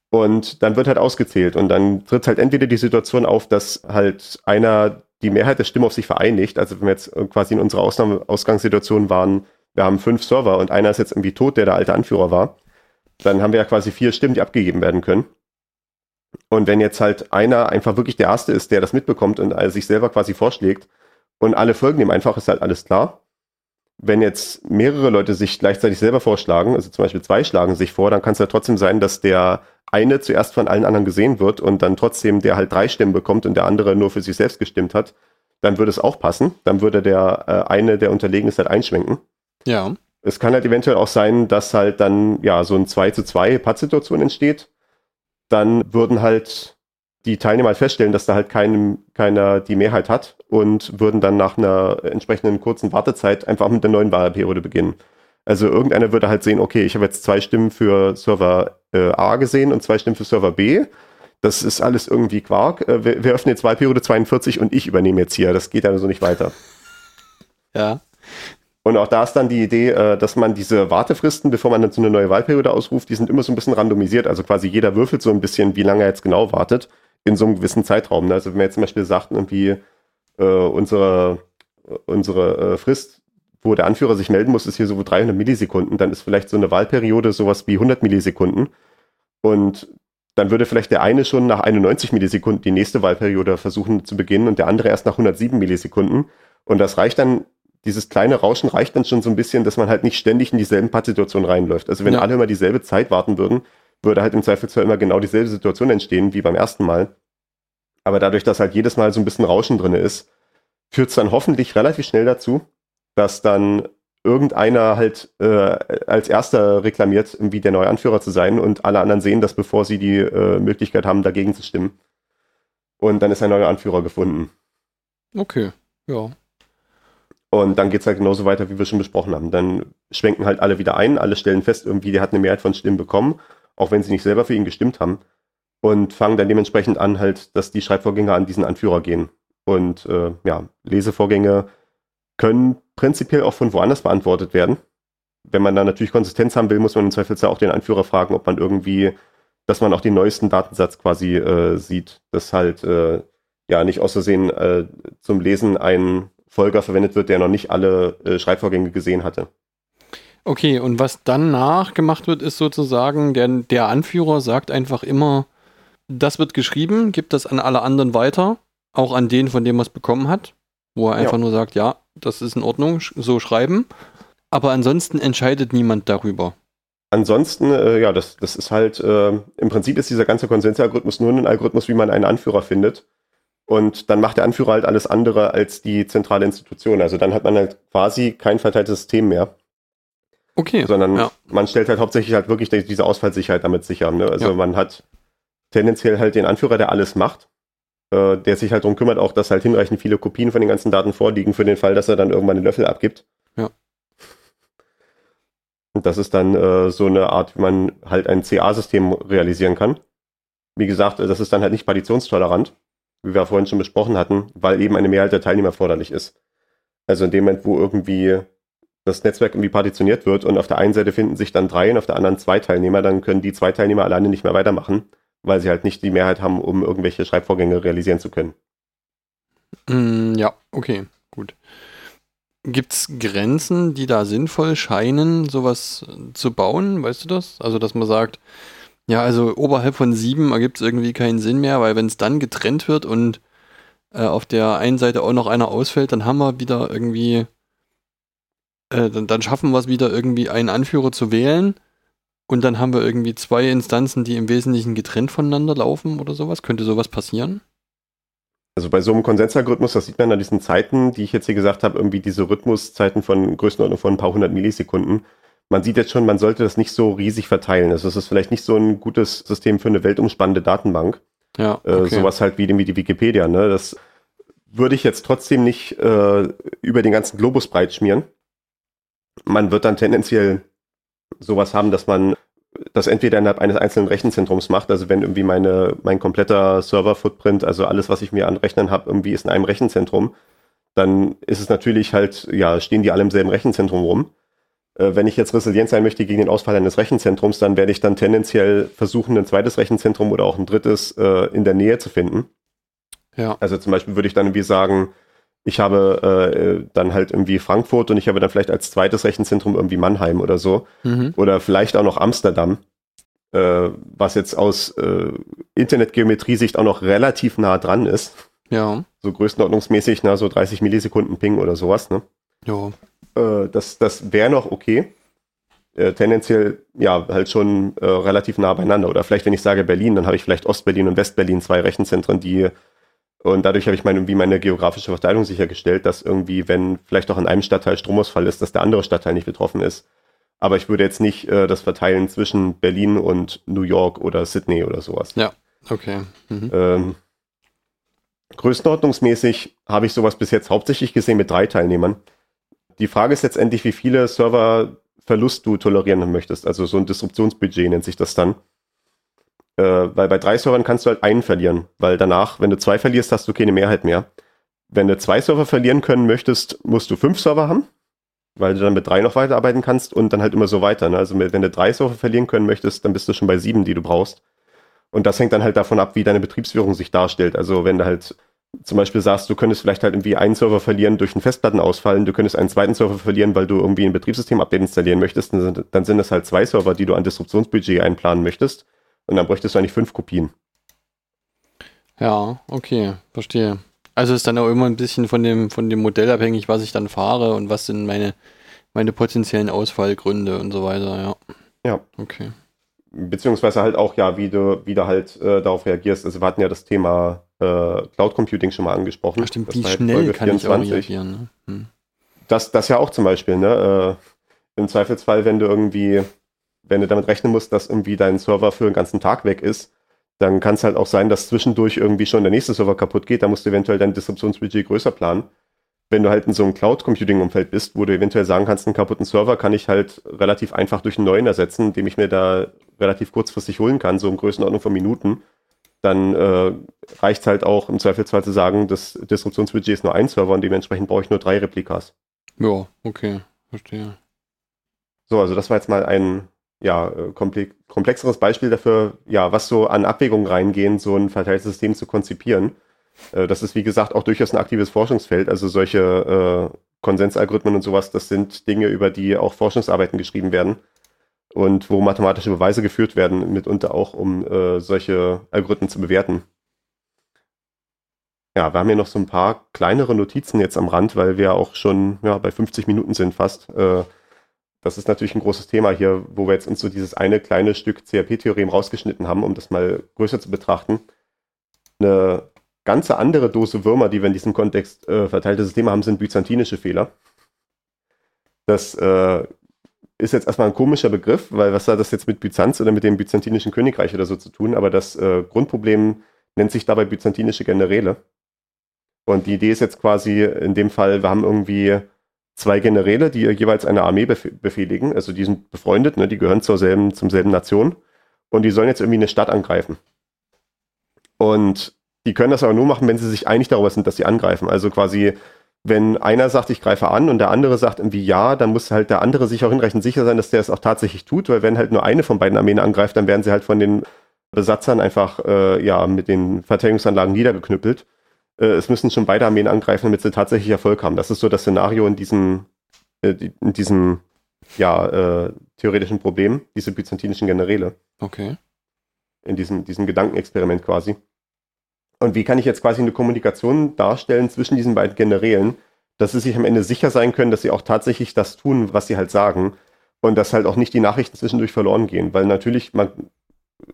Und dann wird halt ausgezählt und dann tritt halt entweder die Situation auf, dass halt einer die Mehrheit der Stimmen auf sich vereinigt. Also wenn wir jetzt quasi in unserer Ausnahme Ausgangssituation waren, wir haben fünf Server und einer ist jetzt irgendwie tot, der der alte Anführer war, dann haben wir ja quasi vier Stimmen, die abgegeben werden können. Und wenn jetzt halt einer einfach wirklich der Erste ist, der das mitbekommt und sich selber quasi vorschlägt und alle folgen dem einfach, ist halt alles klar. Wenn jetzt mehrere Leute sich gleichzeitig selber vorschlagen, also zum Beispiel zwei schlagen sich vor, dann kann es ja trotzdem sein, dass der eine zuerst von allen anderen gesehen wird und dann trotzdem der halt drei Stimmen bekommt und der andere nur für sich selbst gestimmt hat, dann würde es auch passen. Dann würde der äh, eine, der unterlegen ist, halt einschwenken. ja. Es kann halt eventuell auch sein, dass halt dann ja so ein 2 zu 2 Pattsituation entsteht. Dann würden halt die Teilnehmer halt feststellen, dass da halt keinem, keiner die Mehrheit hat und würden dann nach einer entsprechenden kurzen Wartezeit einfach mit der neuen Wahlperiode beginnen. Also irgendeiner würde halt sehen, okay, ich habe jetzt zwei Stimmen für Server äh, A gesehen und zwei Stimmen für Server B. Das ist alles irgendwie Quark. Äh, wir, wir öffnen jetzt Wahlperiode 42 und ich übernehme jetzt hier. Das geht dann so nicht weiter. Ja. Und auch da ist dann die Idee, äh, dass man diese Wartefristen, bevor man dann so eine neue Wahlperiode ausruft, die sind immer so ein bisschen randomisiert. Also quasi jeder würfelt so ein bisschen, wie lange er jetzt genau wartet, in so einem gewissen Zeitraum. ne? Also wenn wir jetzt zum Beispiel sagten, irgendwie äh, unsere, unsere äh, Frist, wo der Anführer sich melden muss, ist hier so 300 Millisekunden, dann ist vielleicht so eine Wahlperiode sowas wie 100 Millisekunden. Und dann würde vielleicht der eine schon nach 91 Millisekunden die nächste Wahlperiode versuchen zu beginnen und der andere erst nach 107 Millisekunden. Und das reicht dann dieses kleine Rauschen reicht dann schon so ein bisschen, dass man halt nicht ständig in dieselben Pattsituationen reinläuft. Also wenn Ja. alle immer dieselbe Zeit warten würden, würde halt im Zweifelsfall immer genau dieselbe Situation entstehen wie beim ersten Mal. Aber dadurch, dass halt jedes Mal so ein bisschen Rauschen drin ist, führt es dann hoffentlich relativ schnell dazu, dass dann irgendeiner halt äh, als erster reklamiert, irgendwie der neue Anführer zu sein und alle anderen sehen das, bevor sie die äh, Möglichkeit haben, dagegen zu stimmen. und dann ist ein neuer Anführer gefunden. Okay, ja. Und dann geht es halt genauso weiter, wie wir schon besprochen haben. Dann schwenken halt alle wieder ein, alle stellen fest, irgendwie, der hat eine Mehrheit von Stimmen bekommen, auch wenn sie nicht selber für ihn gestimmt haben. Und fangen dann dementsprechend an, halt, dass die Schreibvorgänge an diesen Anführer gehen. Und äh, ja, Lesevorgänge können prinzipiell auch von woanders beantwortet werden. Wenn man da natürlich Konsistenz haben will, muss man im Zweifelsfall auch den Anführer fragen, ob man irgendwie, dass man auch den neuesten Datensatz quasi äh, sieht, dass halt äh, ja nicht aus Versehen äh, zum Lesen ein Folger verwendet wird, der noch nicht alle äh, Schreibvorgänge gesehen hatte. Okay, und was dann nachgemacht wird, ist sozusagen, der, der Anführer sagt einfach immer, das wird geschrieben, gibt das an alle anderen weiter, auch an den, von dem er es bekommen hat, wo er einfach Ja. nur sagt, ja, das ist in Ordnung, so schreiben. Aber ansonsten entscheidet niemand darüber. Ansonsten, äh, ja, das, das ist halt, äh, im Prinzip ist dieser ganze Konsensalgorithmus nur ein Algorithmus, wie man einen Anführer findet. Und dann macht der Anführer halt alles andere als die zentrale Institution. Also dann hat man halt quasi kein verteiltes System mehr, Okay, sondern ja. man stellt halt hauptsächlich halt wirklich die- diese Ausfallsicherheit damit sicher. Ne? Also Ja. man hat tendenziell halt den Anführer, der alles macht, äh, der sich halt darum kümmert, auch dass halt hinreichend viele Kopien von den ganzen Daten vorliegen für den Fall, dass er dann irgendwann den Löffel abgibt. Ja. Und das ist dann äh, so eine Art, wie man halt ein CA-System realisieren kann. Wie gesagt, das ist dann halt nicht partitionstolerant, wie wir vorhin schon besprochen hatten, weil eben eine Mehrheit der Teilnehmer erforderlich ist. Also in dem Moment, wo irgendwie das Netzwerk irgendwie partitioniert wird und auf der einen Seite finden sich dann drei und auf der anderen zwei Teilnehmer, dann können die zwei Teilnehmer alleine nicht mehr weitermachen, weil sie halt nicht die Mehrheit haben, um irgendwelche Schreibvorgänge realisieren zu können. Mm, ja, okay, gut. Gibt es Grenzen, die da sinnvoll scheinen, sowas zu bauen? Weißt du das? Also, dass man sagt, ja, also oberhalb von sieben ergibt es irgendwie keinen Sinn mehr, weil wenn es dann getrennt wird und äh, auf der einen Seite auch noch einer ausfällt, dann haben wir wieder irgendwie, äh, dann, dann schaffen wir es wieder irgendwie einen Anführer zu wählen und dann haben wir irgendwie zwei Instanzen, die im Wesentlichen getrennt voneinander laufen oder sowas. Könnte sowas passieren? Also bei so einem Konsensalgorithmus, das sieht man an diesen Zeiten, die ich jetzt hier gesagt habe, irgendwie diese Rhythmuszeiten von Größenordnung von ein paar hundert Millisekunden. Man sieht jetzt schon, man sollte das nicht so riesig verteilen. Also es ist vielleicht nicht so ein gutes System für eine weltumspannende Datenbank. Ja, Äh, okay. Sowas halt wie, wie die Wikipedia. Ne? Das würde ich jetzt trotzdem nicht äh, über den ganzen Globus breit schmieren. Man wird dann tendenziell sowas haben, dass man das entweder innerhalb eines einzelnen Rechenzentrums macht. Also wenn irgendwie meine, mein kompletter Server-Footprint, also alles, was ich mir an Rechnern habe, irgendwie ist in einem Rechenzentrum, dann ist es natürlich halt, ja, stehen die alle im selben Rechenzentrum rum. Äh, wenn ich jetzt resilient sein möchte gegen den Ausfall eines Rechenzentrums, dann werde ich dann tendenziell versuchen, ein zweites Rechenzentrum oder auch ein drittes äh, in der Nähe zu finden. Ja. Also zum Beispiel würde ich dann irgendwie sagen, ich habe äh, dann halt irgendwie Frankfurt und ich habe dann vielleicht als zweites Rechenzentrum irgendwie Mannheim oder so. Mhm. Oder vielleicht auch noch Amsterdam, äh, was jetzt aus äh, Internetgeometrie-Sicht auch noch relativ nah dran ist. Ja. So größenordnungsmäßig, na, so 30 Millisekunden Ping oder sowas, ne? Ja. Äh, das das wäre noch okay. Äh, tendenziell ja halt schon äh, relativ nah beieinander. Oder vielleicht, wenn ich sage Berlin, dann habe ich vielleicht Ostberlin und Westberlin zwei Rechenzentren, die und dadurch habe ich meine, irgendwie meine geografische Verteilung sichergestellt, dass irgendwie, wenn vielleicht auch in einem Stadtteil Stromausfall ist, dass der andere Stadtteil nicht betroffen ist. Aber ich würde jetzt nicht äh, das verteilen zwischen Berlin und New York oder Sydney oder sowas. Okay. Mhm. Ähm, größenordnungsmäßig habe ich sowas bis jetzt hauptsächlich gesehen mit drei Teilnehmern. Die Frage ist letztendlich, wie viele Serververlust du tolerieren möchtest. Also so ein Disruptionsbudget nennt sich das dann. Äh, weil bei drei Servern kannst du halt einen verlieren, weil danach, wenn du zwei verlierst, hast du keine Mehrheit mehr. Wenn du zwei Server verlieren können möchtest, musst du fünf Server haben, weil du dann mit drei noch weiterarbeiten kannst und dann halt immer so weiter. Ne? Also wenn du drei Server verlieren können möchtest, dann bist du schon bei sieben, die du brauchst. Und das hängt dann halt davon ab, wie deine Betriebsführung sich darstellt. Also wenn du halt zum Beispiel sagst, du könntest vielleicht halt irgendwie einen Server verlieren durch einen Festplattenausfall, du könntest einen zweiten Server verlieren, weil du irgendwie ein Betriebssystem-Update installieren möchtest, dann sind, dann sind es halt zwei Server, die du an Disruptionsbudget einplanen möchtest. Und dann bräuchtest du eigentlich fünf Kopien. Ja, okay, verstehe. Also ist dann auch immer ein bisschen von dem, von dem Modell abhängig, was ich dann fahre und was sind meine, meine potenziellen Ausfallgründe und so weiter, ja. Ja. Okay. Beziehungsweise halt auch, ja, wie du, wie du halt äh, darauf reagierst. Also wir hatten ja das Thema äh, Cloud Computing schon mal angesprochen. Ach stimmt, Das wie schnell Folge kann ich auch 24. reagieren, ne? Hm. Das, das ja auch zum Beispiel, ne? Äh, Im Zweifelsfall, wenn du irgendwie, wenn du damit rechnen musst, dass irgendwie dein Server für den ganzen Tag weg ist, dann kann es halt auch sein, dass zwischendurch irgendwie schon der nächste Server kaputt geht. Da musst du eventuell dein Distributionsbudget größer planen. Wenn du halt in so einem Cloud-Computing-Umfeld bist, wo du eventuell sagen kannst, einen kaputten Server kann ich halt relativ einfach durch einen neuen ersetzen, den ich mir da relativ kurzfristig holen kann, so in Größenordnung von Minuten, dann äh, reicht es halt auch im Zweifelsfall zu sagen, das Distributionsbudget ist nur ein Server und dementsprechend brauche ich nur drei Replikas. Ja, okay, verstehe. So, also das war jetzt mal ein ja, äh, komplexeres Beispiel dafür, ja, was so an Abwägungen reingehen, so ein Verteilsystem zu konzipieren. Äh, das ist, wie gesagt, auch durchaus ein aktives Forschungsfeld. Also solche äh, Konsensalgorithmen und sowas, das sind Dinge, über die auch Forschungsarbeiten geschrieben werden und wo mathematische Beweise geführt werden, mitunter auch, um äh, solche Algorithmen zu bewerten. Ja, wir haben hier noch so ein paar kleinere Notizen jetzt am Rand, weil wir auch schon ja, bei 50 Minuten sind fast. Äh, das ist natürlich ein großes Thema hier, wo wir jetzt uns so dieses eine kleine Stück CRP-Theorem rausgeschnitten haben, um das mal größer zu betrachten. Eine ganze andere Dose Würmer, die wir in diesem Kontext äh, verteilte Systeme haben, sind byzantinische Fehler. Das äh, ist jetzt erstmal ein komischer Begriff, weil was hat das jetzt mit Byzanz oder mit dem byzantinischen Königreich oder so zu tun? Aber das äh, Grundproblem nennt sich dabei byzantinische Generäle. Und die Idee ist jetzt quasi in dem Fall, wir haben irgendwie zwei Generäle, die jeweils eine Armee befehligen. Also die sind befreundet, ne? die gehören zur selben, zum selben Nation. Und die sollen jetzt irgendwie eine Stadt angreifen. Und die können das aber nur machen, wenn sie sich einig darüber sind, dass sie angreifen. Also quasi, wenn einer sagt, ich greife an und der andere sagt irgendwie ja, dann muss halt der andere sich auch hinreichend sicher sein, dass der es auch tatsächlich tut, weil wenn halt nur eine von beiden Armeen angreift, dann werden sie halt von den Besatzern einfach äh, ja mit den Verteidigungsanlagen niedergeknüppelt äh, es müssen schon beide Armeen angreifen, damit sie tatsächlich Erfolg haben. Das ist so das Szenario in diesem, äh, in diesem ja, äh, theoretischen Problem, diese byzantinischen Generäle. Okay. In diesem, diesem Gedankenexperiment quasi. Und wie kann ich jetzt quasi eine Kommunikation darstellen zwischen diesen beiden Generälen, dass sie sich am Ende sicher sein können, dass sie auch tatsächlich das tun, was sie halt sagen und dass halt auch nicht die Nachrichten zwischendurch verloren gehen, weil natürlich man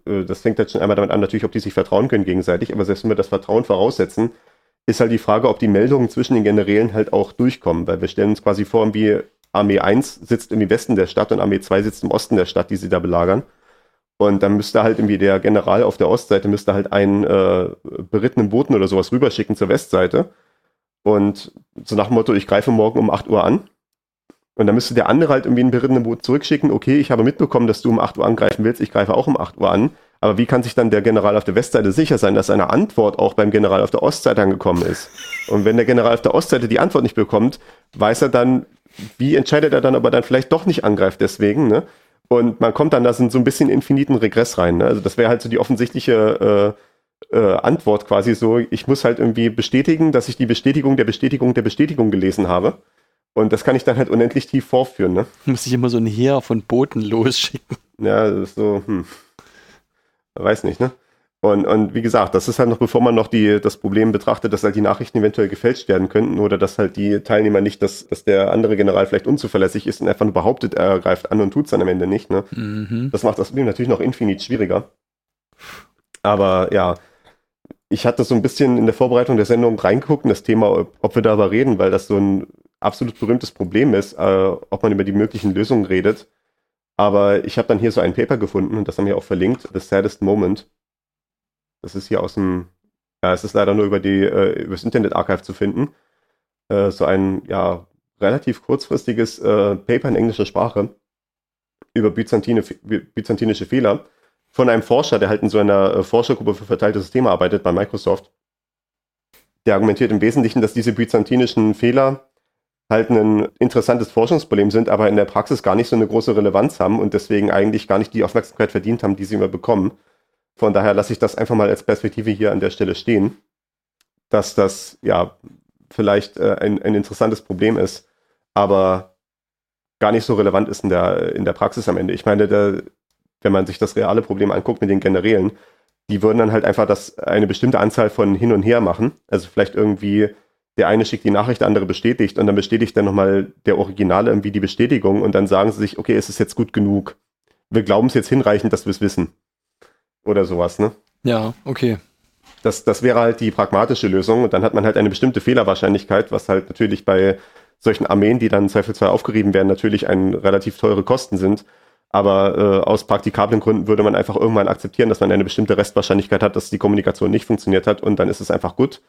äh, das fängt halt schon einmal damit an, natürlich, ob die sich vertrauen können gegenseitig, aber selbst wenn wir das Vertrauen voraussetzen, ist halt die Frage, ob die Meldungen zwischen den Generälen halt auch durchkommen, weil wir stellen uns quasi vor, wie Armee 1 sitzt im Westen der Stadt und Armee 2 sitzt im Osten der Stadt, die sie da belagern. Und dann müsste halt irgendwie der General auf der Ostseite müsste halt einen äh, berittenen Boten oder sowas rüberschicken zur Westseite. Und so nach dem Motto, ich greife morgen um 8 Uhr an. Und dann müsste der andere halt irgendwie einen berittenen Boten zurückschicken, okay, ich habe mitbekommen, dass du um 8 Uhr angreifen willst, ich greife auch um 8 Uhr an. Aber wie kann sich dann der General auf der Westseite sicher sein, dass eine Antwort auch beim General auf der Ostseite angekommen ist? Und wenn der General auf der Ostseite die Antwort nicht bekommt, weiß er dann, wie entscheidet er dann, ob er dann vielleicht doch nicht angreift deswegen, ne? Und man kommt dann da so ein bisschen infiniten Regress rein. Ne? Also das wäre halt so die offensichtliche äh, äh, Antwort quasi so, ich muss halt irgendwie bestätigen, dass ich die Bestätigung der Bestätigung der Bestätigung gelesen habe. Und das kann ich dann halt unendlich tief vorführen. Ne? Muss ich immer so ein Heer von Booten losschicken. Ja, das ist so, hm weiß nicht, ne? Und, und wie gesagt, das ist halt noch, bevor man noch die, das Problem betrachtet, dass halt die Nachrichten eventuell gefälscht werden könnten oder dass halt die Teilnehmer nicht, dass, dass der andere General vielleicht unzuverlässig ist und einfach nur behauptet, er greift an und tut es dann am Ende nicht. Ne? Mhm. Das macht das Problem natürlich noch infinit schwieriger. Aber ja, ich hatte so ein bisschen in der Vorbereitung der Sendung reingeguckt in das Thema, ob, ob wir darüber reden, weil das so ein absolut berühmtes Problem ist, äh, ob man über die möglichen Lösungen redet. Aber ich habe dann hier so ein Paper gefunden und das haben wir auch verlinkt, The Saddest Moment. Das ist hier aus dem, ja, es ist leider nur über die, äh, über das Internet Archive zu finden. Äh, so ein, ja, relativ kurzfristiges äh, Paper in englischer Sprache über Byzantine, byzantinische Fehler von einem Forscher, der halt in so einer äh, Forschergruppe für verteilte Systeme arbeitet bei Microsoft. Der argumentiert im Wesentlichen, dass diese byzantinischen Fehler halt ein interessantes Forschungsproblem sind, aber in der Praxis gar nicht so eine große Relevanz haben und deswegen eigentlich gar nicht die Aufmerksamkeit verdient haben, die sie immer bekommen. Von daher lasse ich das einfach mal als Perspektive hier an der Stelle stehen, dass das ja vielleicht äh, ein, ein interessantes Problem ist, aber gar nicht so relevant ist in der, in der Praxis am Ende. Ich meine, der, wenn man sich das reale Problem anguckt mit den Generälen, die würden dann halt einfach das eine bestimmte Anzahl von hin und her machen. Also vielleicht irgendwie der eine schickt die Nachricht, der andere bestätigt und dann bestätigt dann nochmal der Originale irgendwie die Bestätigung und dann sagen sie sich, okay, es ist jetzt gut genug. Wir glauben es jetzt hinreichend, dass wir es wissen. Oder sowas, ne? Ja, okay. Das, das wäre halt die pragmatische Lösung und dann hat man halt eine bestimmte Fehlerwahrscheinlichkeit, was halt natürlich bei solchen Armeen, die dann zweifelsfrei aufgerieben werden, natürlich ein relativ teure Kosten sind. Aber äh, aus praktikablen Gründen würde man einfach irgendwann akzeptieren, dass man eine bestimmte Restwahrscheinlichkeit hat, dass die Kommunikation nicht funktioniert hat und dann ist es einfach gut.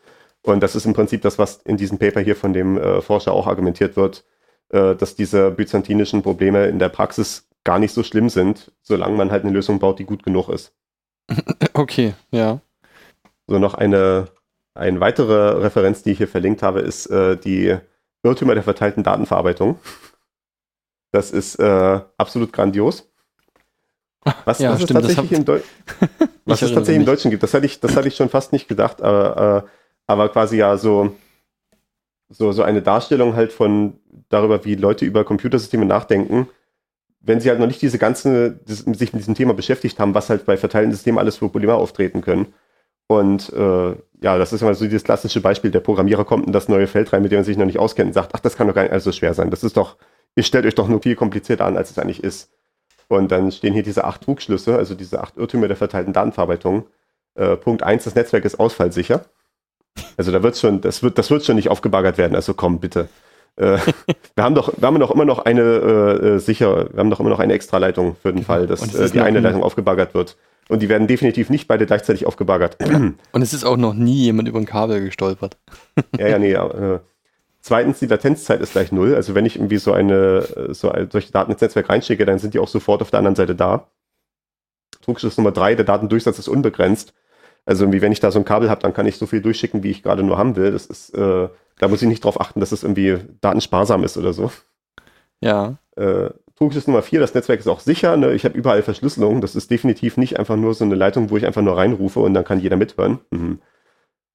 Und das ist im Prinzip das, was in diesem Paper hier von dem äh, Forscher auch argumentiert wird, äh, dass diese byzantinischen Probleme in der Praxis gar nicht so schlimm sind, solange man halt eine Lösung baut, die gut genug ist. Okay, ja. So noch eine, eine weitere Referenz, die ich hier verlinkt habe, ist äh, die Irrtümer der verteilten Datenverarbeitung. Das ist äh, absolut grandios. Was, Ja, was es stimmt, das tatsächlich, im, Deu was es tatsächlich im. Deutschen gibt, das hatte ich, das hatte ich schon fast nicht gedacht, aber, äh, aber quasi ja so, so, so eine Darstellung halt von darüber, wie Leute über Computersysteme nachdenken, wenn sie halt noch nicht diese ganze, das, sich mit diesem Thema beschäftigt haben, was halt bei verteilten Systemen alles für Probleme auftreten können. Und äh, ja, das ist immer so dieses klassische Beispiel, der Programmierer kommt in das neue Feld rein, mit dem er sich noch nicht auskennt und sagt, ach, das kann doch gar nicht alles so schwer sein. Das ist doch, ihr stellt euch doch nur viel komplizierter an, als es eigentlich ist. Und dann stehen hier diese acht Trugschlüsse, also diese acht Irrtümer der verteilten Datenverarbeitung. Äh, Punkt eins: das Netzwerk ist ausfallsicher. Also da wird schon, das wird, das wird schon nicht aufgebaggert werden. Also komm, bitte. Äh, wir haben doch, wir haben doch immer noch eine äh, äh, sicher, wir haben doch immer noch eine Extraleitung für den Fall, Und dass äh, die eine ein- Leitung aufgebaggert wird. Und die werden definitiv nicht beide gleichzeitig aufgebaggert. Und es ist auch noch nie jemand über ein Kabel gestolpert. Ja, ja, nee. Äh, zweitens, die Latenzzeit ist gleich null. Also wenn ich irgendwie so eine, äh, so ein, solche Daten ins Netzwerk reinschicke, dann sind die auch sofort auf der anderen Seite da. Trugschluss Nummer drei, der Datendurchsatz ist unbegrenzt. Also irgendwie, wenn ich da so ein Kabel habe, dann kann ich so viel durchschicken, wie ich gerade nur haben will. Das ist, äh, da muss ich nicht drauf achten, dass es irgendwie datensparsam ist oder so. Ja. Äh, Trugschluss Nummer vier, das Netzwerk ist auch sicher. Ne? Ich habe überall Verschlüsselung. Das ist definitiv nicht einfach nur so eine Leitung, wo ich einfach nur reinrufe und dann kann jeder mithören. Mhm.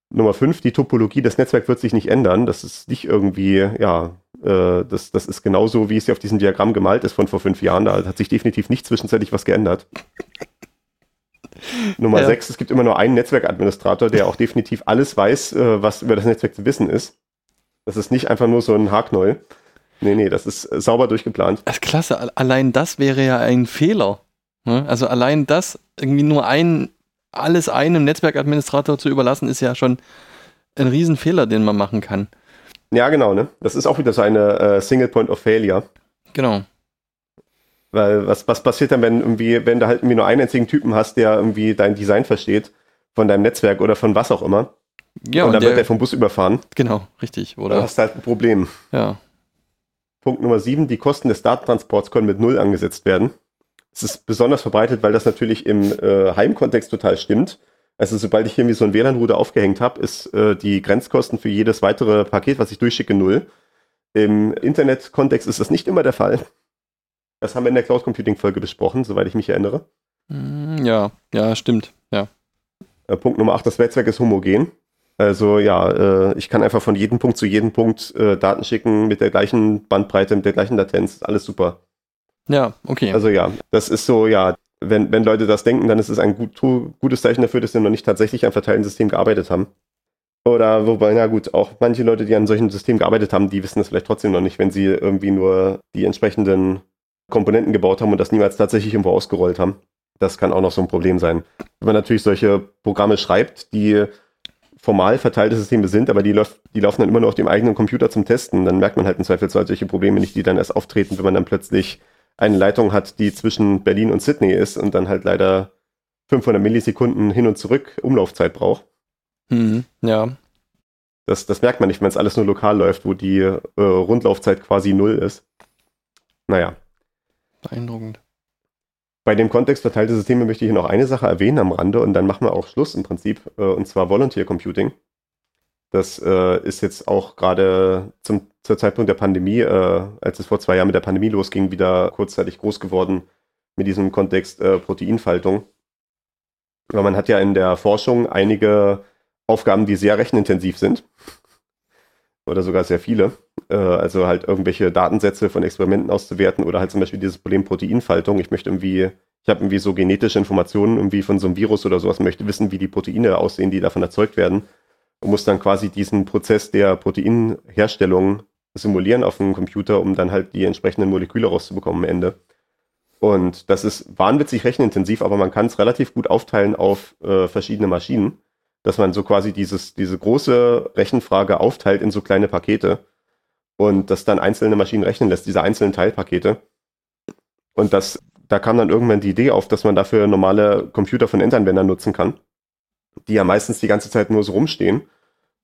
Nummer fünf, die Topologie des Netzwerks wird sich nicht ändern. Das ist nicht irgendwie, ja, äh, das, das ist genauso, wie es hier auf diesem Diagramm gemalt ist von vor fünf Jahren. Da hat sich definitiv nicht zwischenzeitlich was geändert. Nummer Ja. sechs, es gibt immer nur einen Netzwerkadministrator, der auch definitiv alles weiß, äh, was über das Netzwerk zu wissen ist. Das ist nicht einfach nur so ein Haarknäuel. Nee, nee, das ist äh, sauber durchgeplant. Das ist klasse. Al- Allein das wäre ja ein Fehler. Ne? Also allein das irgendwie nur ein, alles einem Netzwerkadministrator zu überlassen, ist ja schon ein Riesenfehler, den man machen kann. Ja, genau, ne? Das ist auch wieder so eine äh, Single Point of Failure. Genau. Weil was, was passiert dann, wenn irgendwie, wenn du halt irgendwie nur einen einzigen Typen hast, der irgendwie dein Design versteht, von deinem Netzwerk oder von was auch immer, Ja, und und dann der, wird der vom Bus überfahren, genau, richtig, dann oder? hast du halt ein Problem. Ja. Punkt Nummer sieben, die Kosten des Datentransports können mit Null angesetzt werden. Es ist besonders verbreitet, weil das natürlich im äh, Heimkontext total stimmt. Also sobald ich irgendwie so ein WLAN-Router aufgehängt habe, ist äh, die Grenzkosten für jedes weitere Paket, was ich durchschicke, null. Im Internet-Kontext ist das nicht immer der Fall. Das haben wir in der Cloud Computing-Folge besprochen, soweit ich mich erinnere. Hm, Ja, ja, stimmt. Ja. Äh, Punkt Nummer 8, das Netzwerk ist homogen. Also ja, äh, ich kann einfach von jedem Punkt zu jedem Punkt äh, Daten schicken mit der gleichen Bandbreite, mit der gleichen Latenz, alles super. Ja, okay. Also ja, das ist so, ja, wenn, wenn Leute das denken, dann ist es ein gut, gutes Zeichen dafür, dass sie noch nicht tatsächlich an verteilten Systemen gearbeitet haben. Oder wobei, na gut, auch manche Leute, die an solchen Systemen gearbeitet haben, die wissen das vielleicht trotzdem noch nicht, wenn sie irgendwie nur die entsprechenden Komponenten gebaut haben und das niemals tatsächlich irgendwo ausgerollt haben. Das kann auch noch so ein Problem sein. Wenn man natürlich solche Programme schreibt, die formal verteilte Systeme sind, aber die, läuft, die laufen dann immer nur auf dem eigenen Computer zum Testen, dann merkt man halt im Zweifelsfall solche Probleme nicht, die dann erst auftreten, wenn man dann plötzlich eine Leitung hat, die zwischen Berlin und Sydney ist und dann halt leider 500 Millisekunden hin und zurück Umlaufzeit braucht. Hm, ja. Das, das merkt man nicht, wenn es alles nur lokal läuft, wo die äh, Rundlaufzeit quasi null ist. Naja, Beeindruckend. bei dem Kontext verteilte Systeme möchte ich noch eine Sache erwähnen am Rande und dann machen wir auch Schluss im Prinzip, äh, und zwar Volunteer Computing. Das äh, ist jetzt auch gerade zum Zeitpunkt der Pandemie, äh, als es vor zwei Jahren mit der Pandemie losging, wieder kurzzeitig groß geworden mit diesem Kontext äh, Proteinfaltung. Weil man hat ja in der Forschung einige Aufgaben, die sehr rechenintensiv sind. Oder sogar sehr viele. Äh, also halt irgendwelche Datensätze von Experimenten auszuwerten oder halt zum Beispiel dieses Problem Proteinfaltung. Ich möchte irgendwie, ich habe irgendwie so genetische Informationen irgendwie von so einem Virus oder sowas, möchte wissen, wie die Proteine aussehen, die davon erzeugt werden. Und muss dann quasi diesen Prozess der Proteinherstellung simulieren auf dem Computer, um dann halt die entsprechenden Moleküle rauszubekommen am Ende. Und das ist wahnwitzig rechenintensiv, aber man kann es relativ gut aufteilen auf äh, verschiedene Maschinen, dass man so quasi dieses, diese große Rechenfrage aufteilt in so kleine Pakete und das dann einzelne Maschinen rechnen lässt, diese einzelnen Teilpakete. Und das da kam dann irgendwann die Idee auf, dass man dafür normale Computer von Endanwendern nutzen kann, die ja meistens die ganze Zeit nur so rumstehen.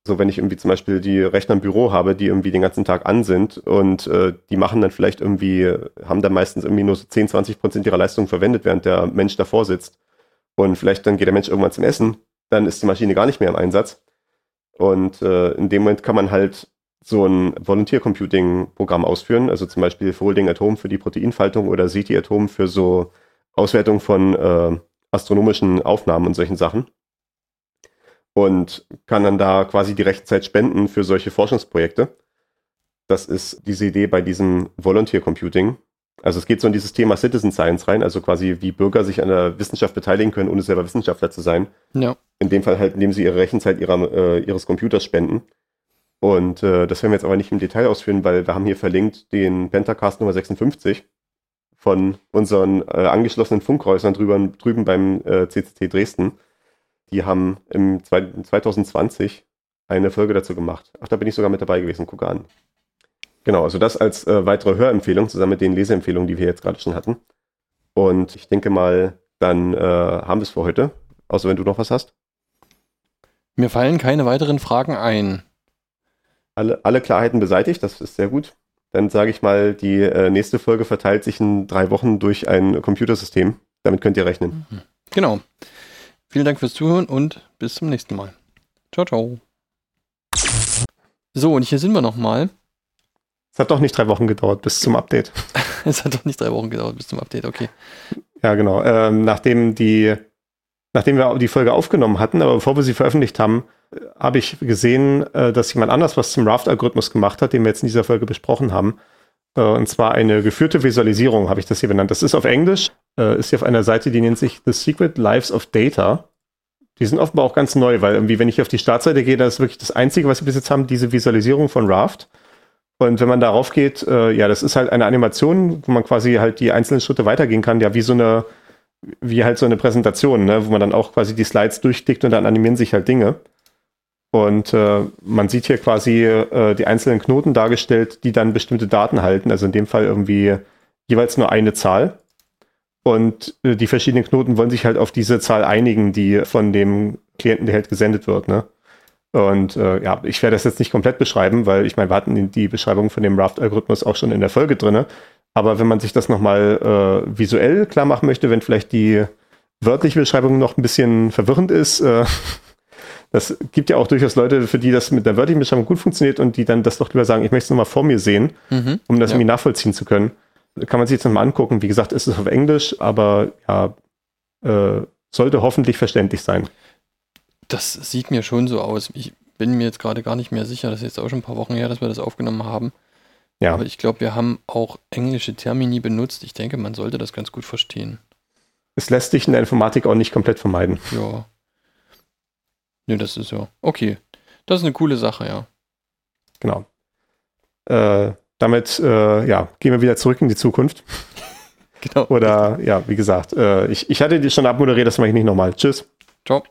So, wenn ich irgendwie zum Beispiel die Rechner im Büro habe, die irgendwie den ganzen Tag an sind und äh, die machen dann vielleicht irgendwie, haben dann meistens irgendwie nur so 10, 20 Prozent ihrer Leistung verwendet, während der Mensch davor sitzt. Und vielleicht dann geht der Mensch irgendwann zum Essen, dann ist die Maschine gar nicht mehr im Einsatz. Und äh, in dem Moment kann man halt so ein Volunteer Computing Programm ausführen, also zum Beispiel Folding Atom für die Proteinfaltung oder SETI Atom für so Auswertung von äh, astronomischen Aufnahmen und solchen Sachen. Und kann dann da quasi die Rechtzeit spenden für solche Forschungsprojekte. Das ist diese Idee bei diesem Volunteer Computing. Also es geht so in dieses Thema Citizen Science rein, also quasi wie Bürger sich an der Wissenschaft beteiligen können, ohne selber Wissenschaftler zu sein. Ja. In dem Fall halt, indem sie ihre Rechenzeit ihrer, äh, ihres Computers spenden. Und äh, das werden wir jetzt aber nicht im Detail ausführen, weil wir haben hier verlinkt den Pentacast Nummer 56 von unseren äh, angeschlossenen Funkhäusern drüber, drüben beim äh, CCT Dresden. Die haben im zwei, 2020 eine Folge dazu gemacht. Ach, da bin ich sogar mit dabei gewesen, gucke an. Genau, also das als äh, weitere Hörempfehlung zusammen mit den Leseempfehlungen, die wir jetzt gerade schon hatten. Und ich denke mal, dann äh, haben wir es für heute. Außer wenn du noch was hast. Mir fallen keine weiteren Fragen ein. Alle, alle Klarheiten beseitigt, das ist sehr gut. Dann sage ich mal, die äh, nächste Folge verteilt sich in drei Wochen durch ein Computersystem. Damit könnt ihr rechnen. Genau. Vielen Dank fürs Zuhören und bis zum nächsten Mal. Ciao, ciao. So, und hier sind wir nochmal. Es hat doch nicht drei Wochen gedauert bis zum Update. Es hat doch nicht drei Wochen gedauert bis zum Update, okay. Ja, genau. Ähm, nachdem die, nachdem wir die Folge aufgenommen hatten, aber bevor wir sie veröffentlicht haben, habe ich gesehen, äh, dass jemand anders was zum Raft-Algorithmus gemacht hat, den wir jetzt in dieser Folge besprochen haben. Äh, und zwar eine geführte Visualisierung, habe ich das hier benannt. Das ist auf Englisch, äh, ist hier auf einer Seite, die nennt sich The Secret Lives of Data. Die sind offenbar auch ganz neu, weil irgendwie, wenn ich auf die Startseite gehe, das ist wirklich das Einzige, was wir bis jetzt haben, diese Visualisierung von Raft. Und wenn man darauf geht, äh, ja, das ist halt eine Animation, wo man quasi halt die einzelnen Schritte weitergehen kann, ja, wie so eine, wie halt so eine Präsentation, ne, wo man dann auch quasi die Slides durchklickt und dann animieren sich halt Dinge. Und äh, man sieht hier quasi äh, die einzelnen Knoten dargestellt, die dann bestimmte Daten halten, also in dem Fall irgendwie jeweils nur eine Zahl. Und äh, die verschiedenen Knoten wollen sich halt auf diese Zahl einigen, die von dem Klienten, der halt gesendet wird, ne? Und äh, ja, ich werde das jetzt nicht komplett beschreiben, weil ich meine, wir hatten die Beschreibung von dem Raft-Algorithmus auch schon in der Folge drinne. Aber wenn man sich das nochmal äh, visuell klar machen möchte, wenn vielleicht die wörtliche Beschreibung noch ein bisschen verwirrend ist, äh, das gibt ja auch durchaus Leute, für die das mit der wörtlichen Beschreibung gut funktioniert und die dann das doch lieber sagen, ich möchte es nochmal vor mir sehen, Mhm. um das Ja. irgendwie nachvollziehen zu können. Kann man sich jetzt nochmal angucken. Wie gesagt, es ist auf Englisch, aber ja, äh, sollte hoffentlich verständlich sein. Das sieht mir schon so aus. Ich bin mir jetzt gerade gar nicht mehr sicher. Das ist jetzt auch schon ein paar Wochen her, dass wir das aufgenommen haben. Ja. Aber ich glaube, wir haben auch englische Termini benutzt. Ich denke, man sollte das ganz gut verstehen. Es lässt sich in der Informatik auch nicht komplett vermeiden. Ja. Ne, das ist ja. Okay. Das ist eine coole Sache, ja. Genau. Äh, damit äh, ja, gehen wir wieder zurück in die Zukunft. Genau. Oder ja, wie gesagt, äh, ich, ich hatte die schon abmoderiert, das mache ich nicht nochmal. Tschüss. Ciao.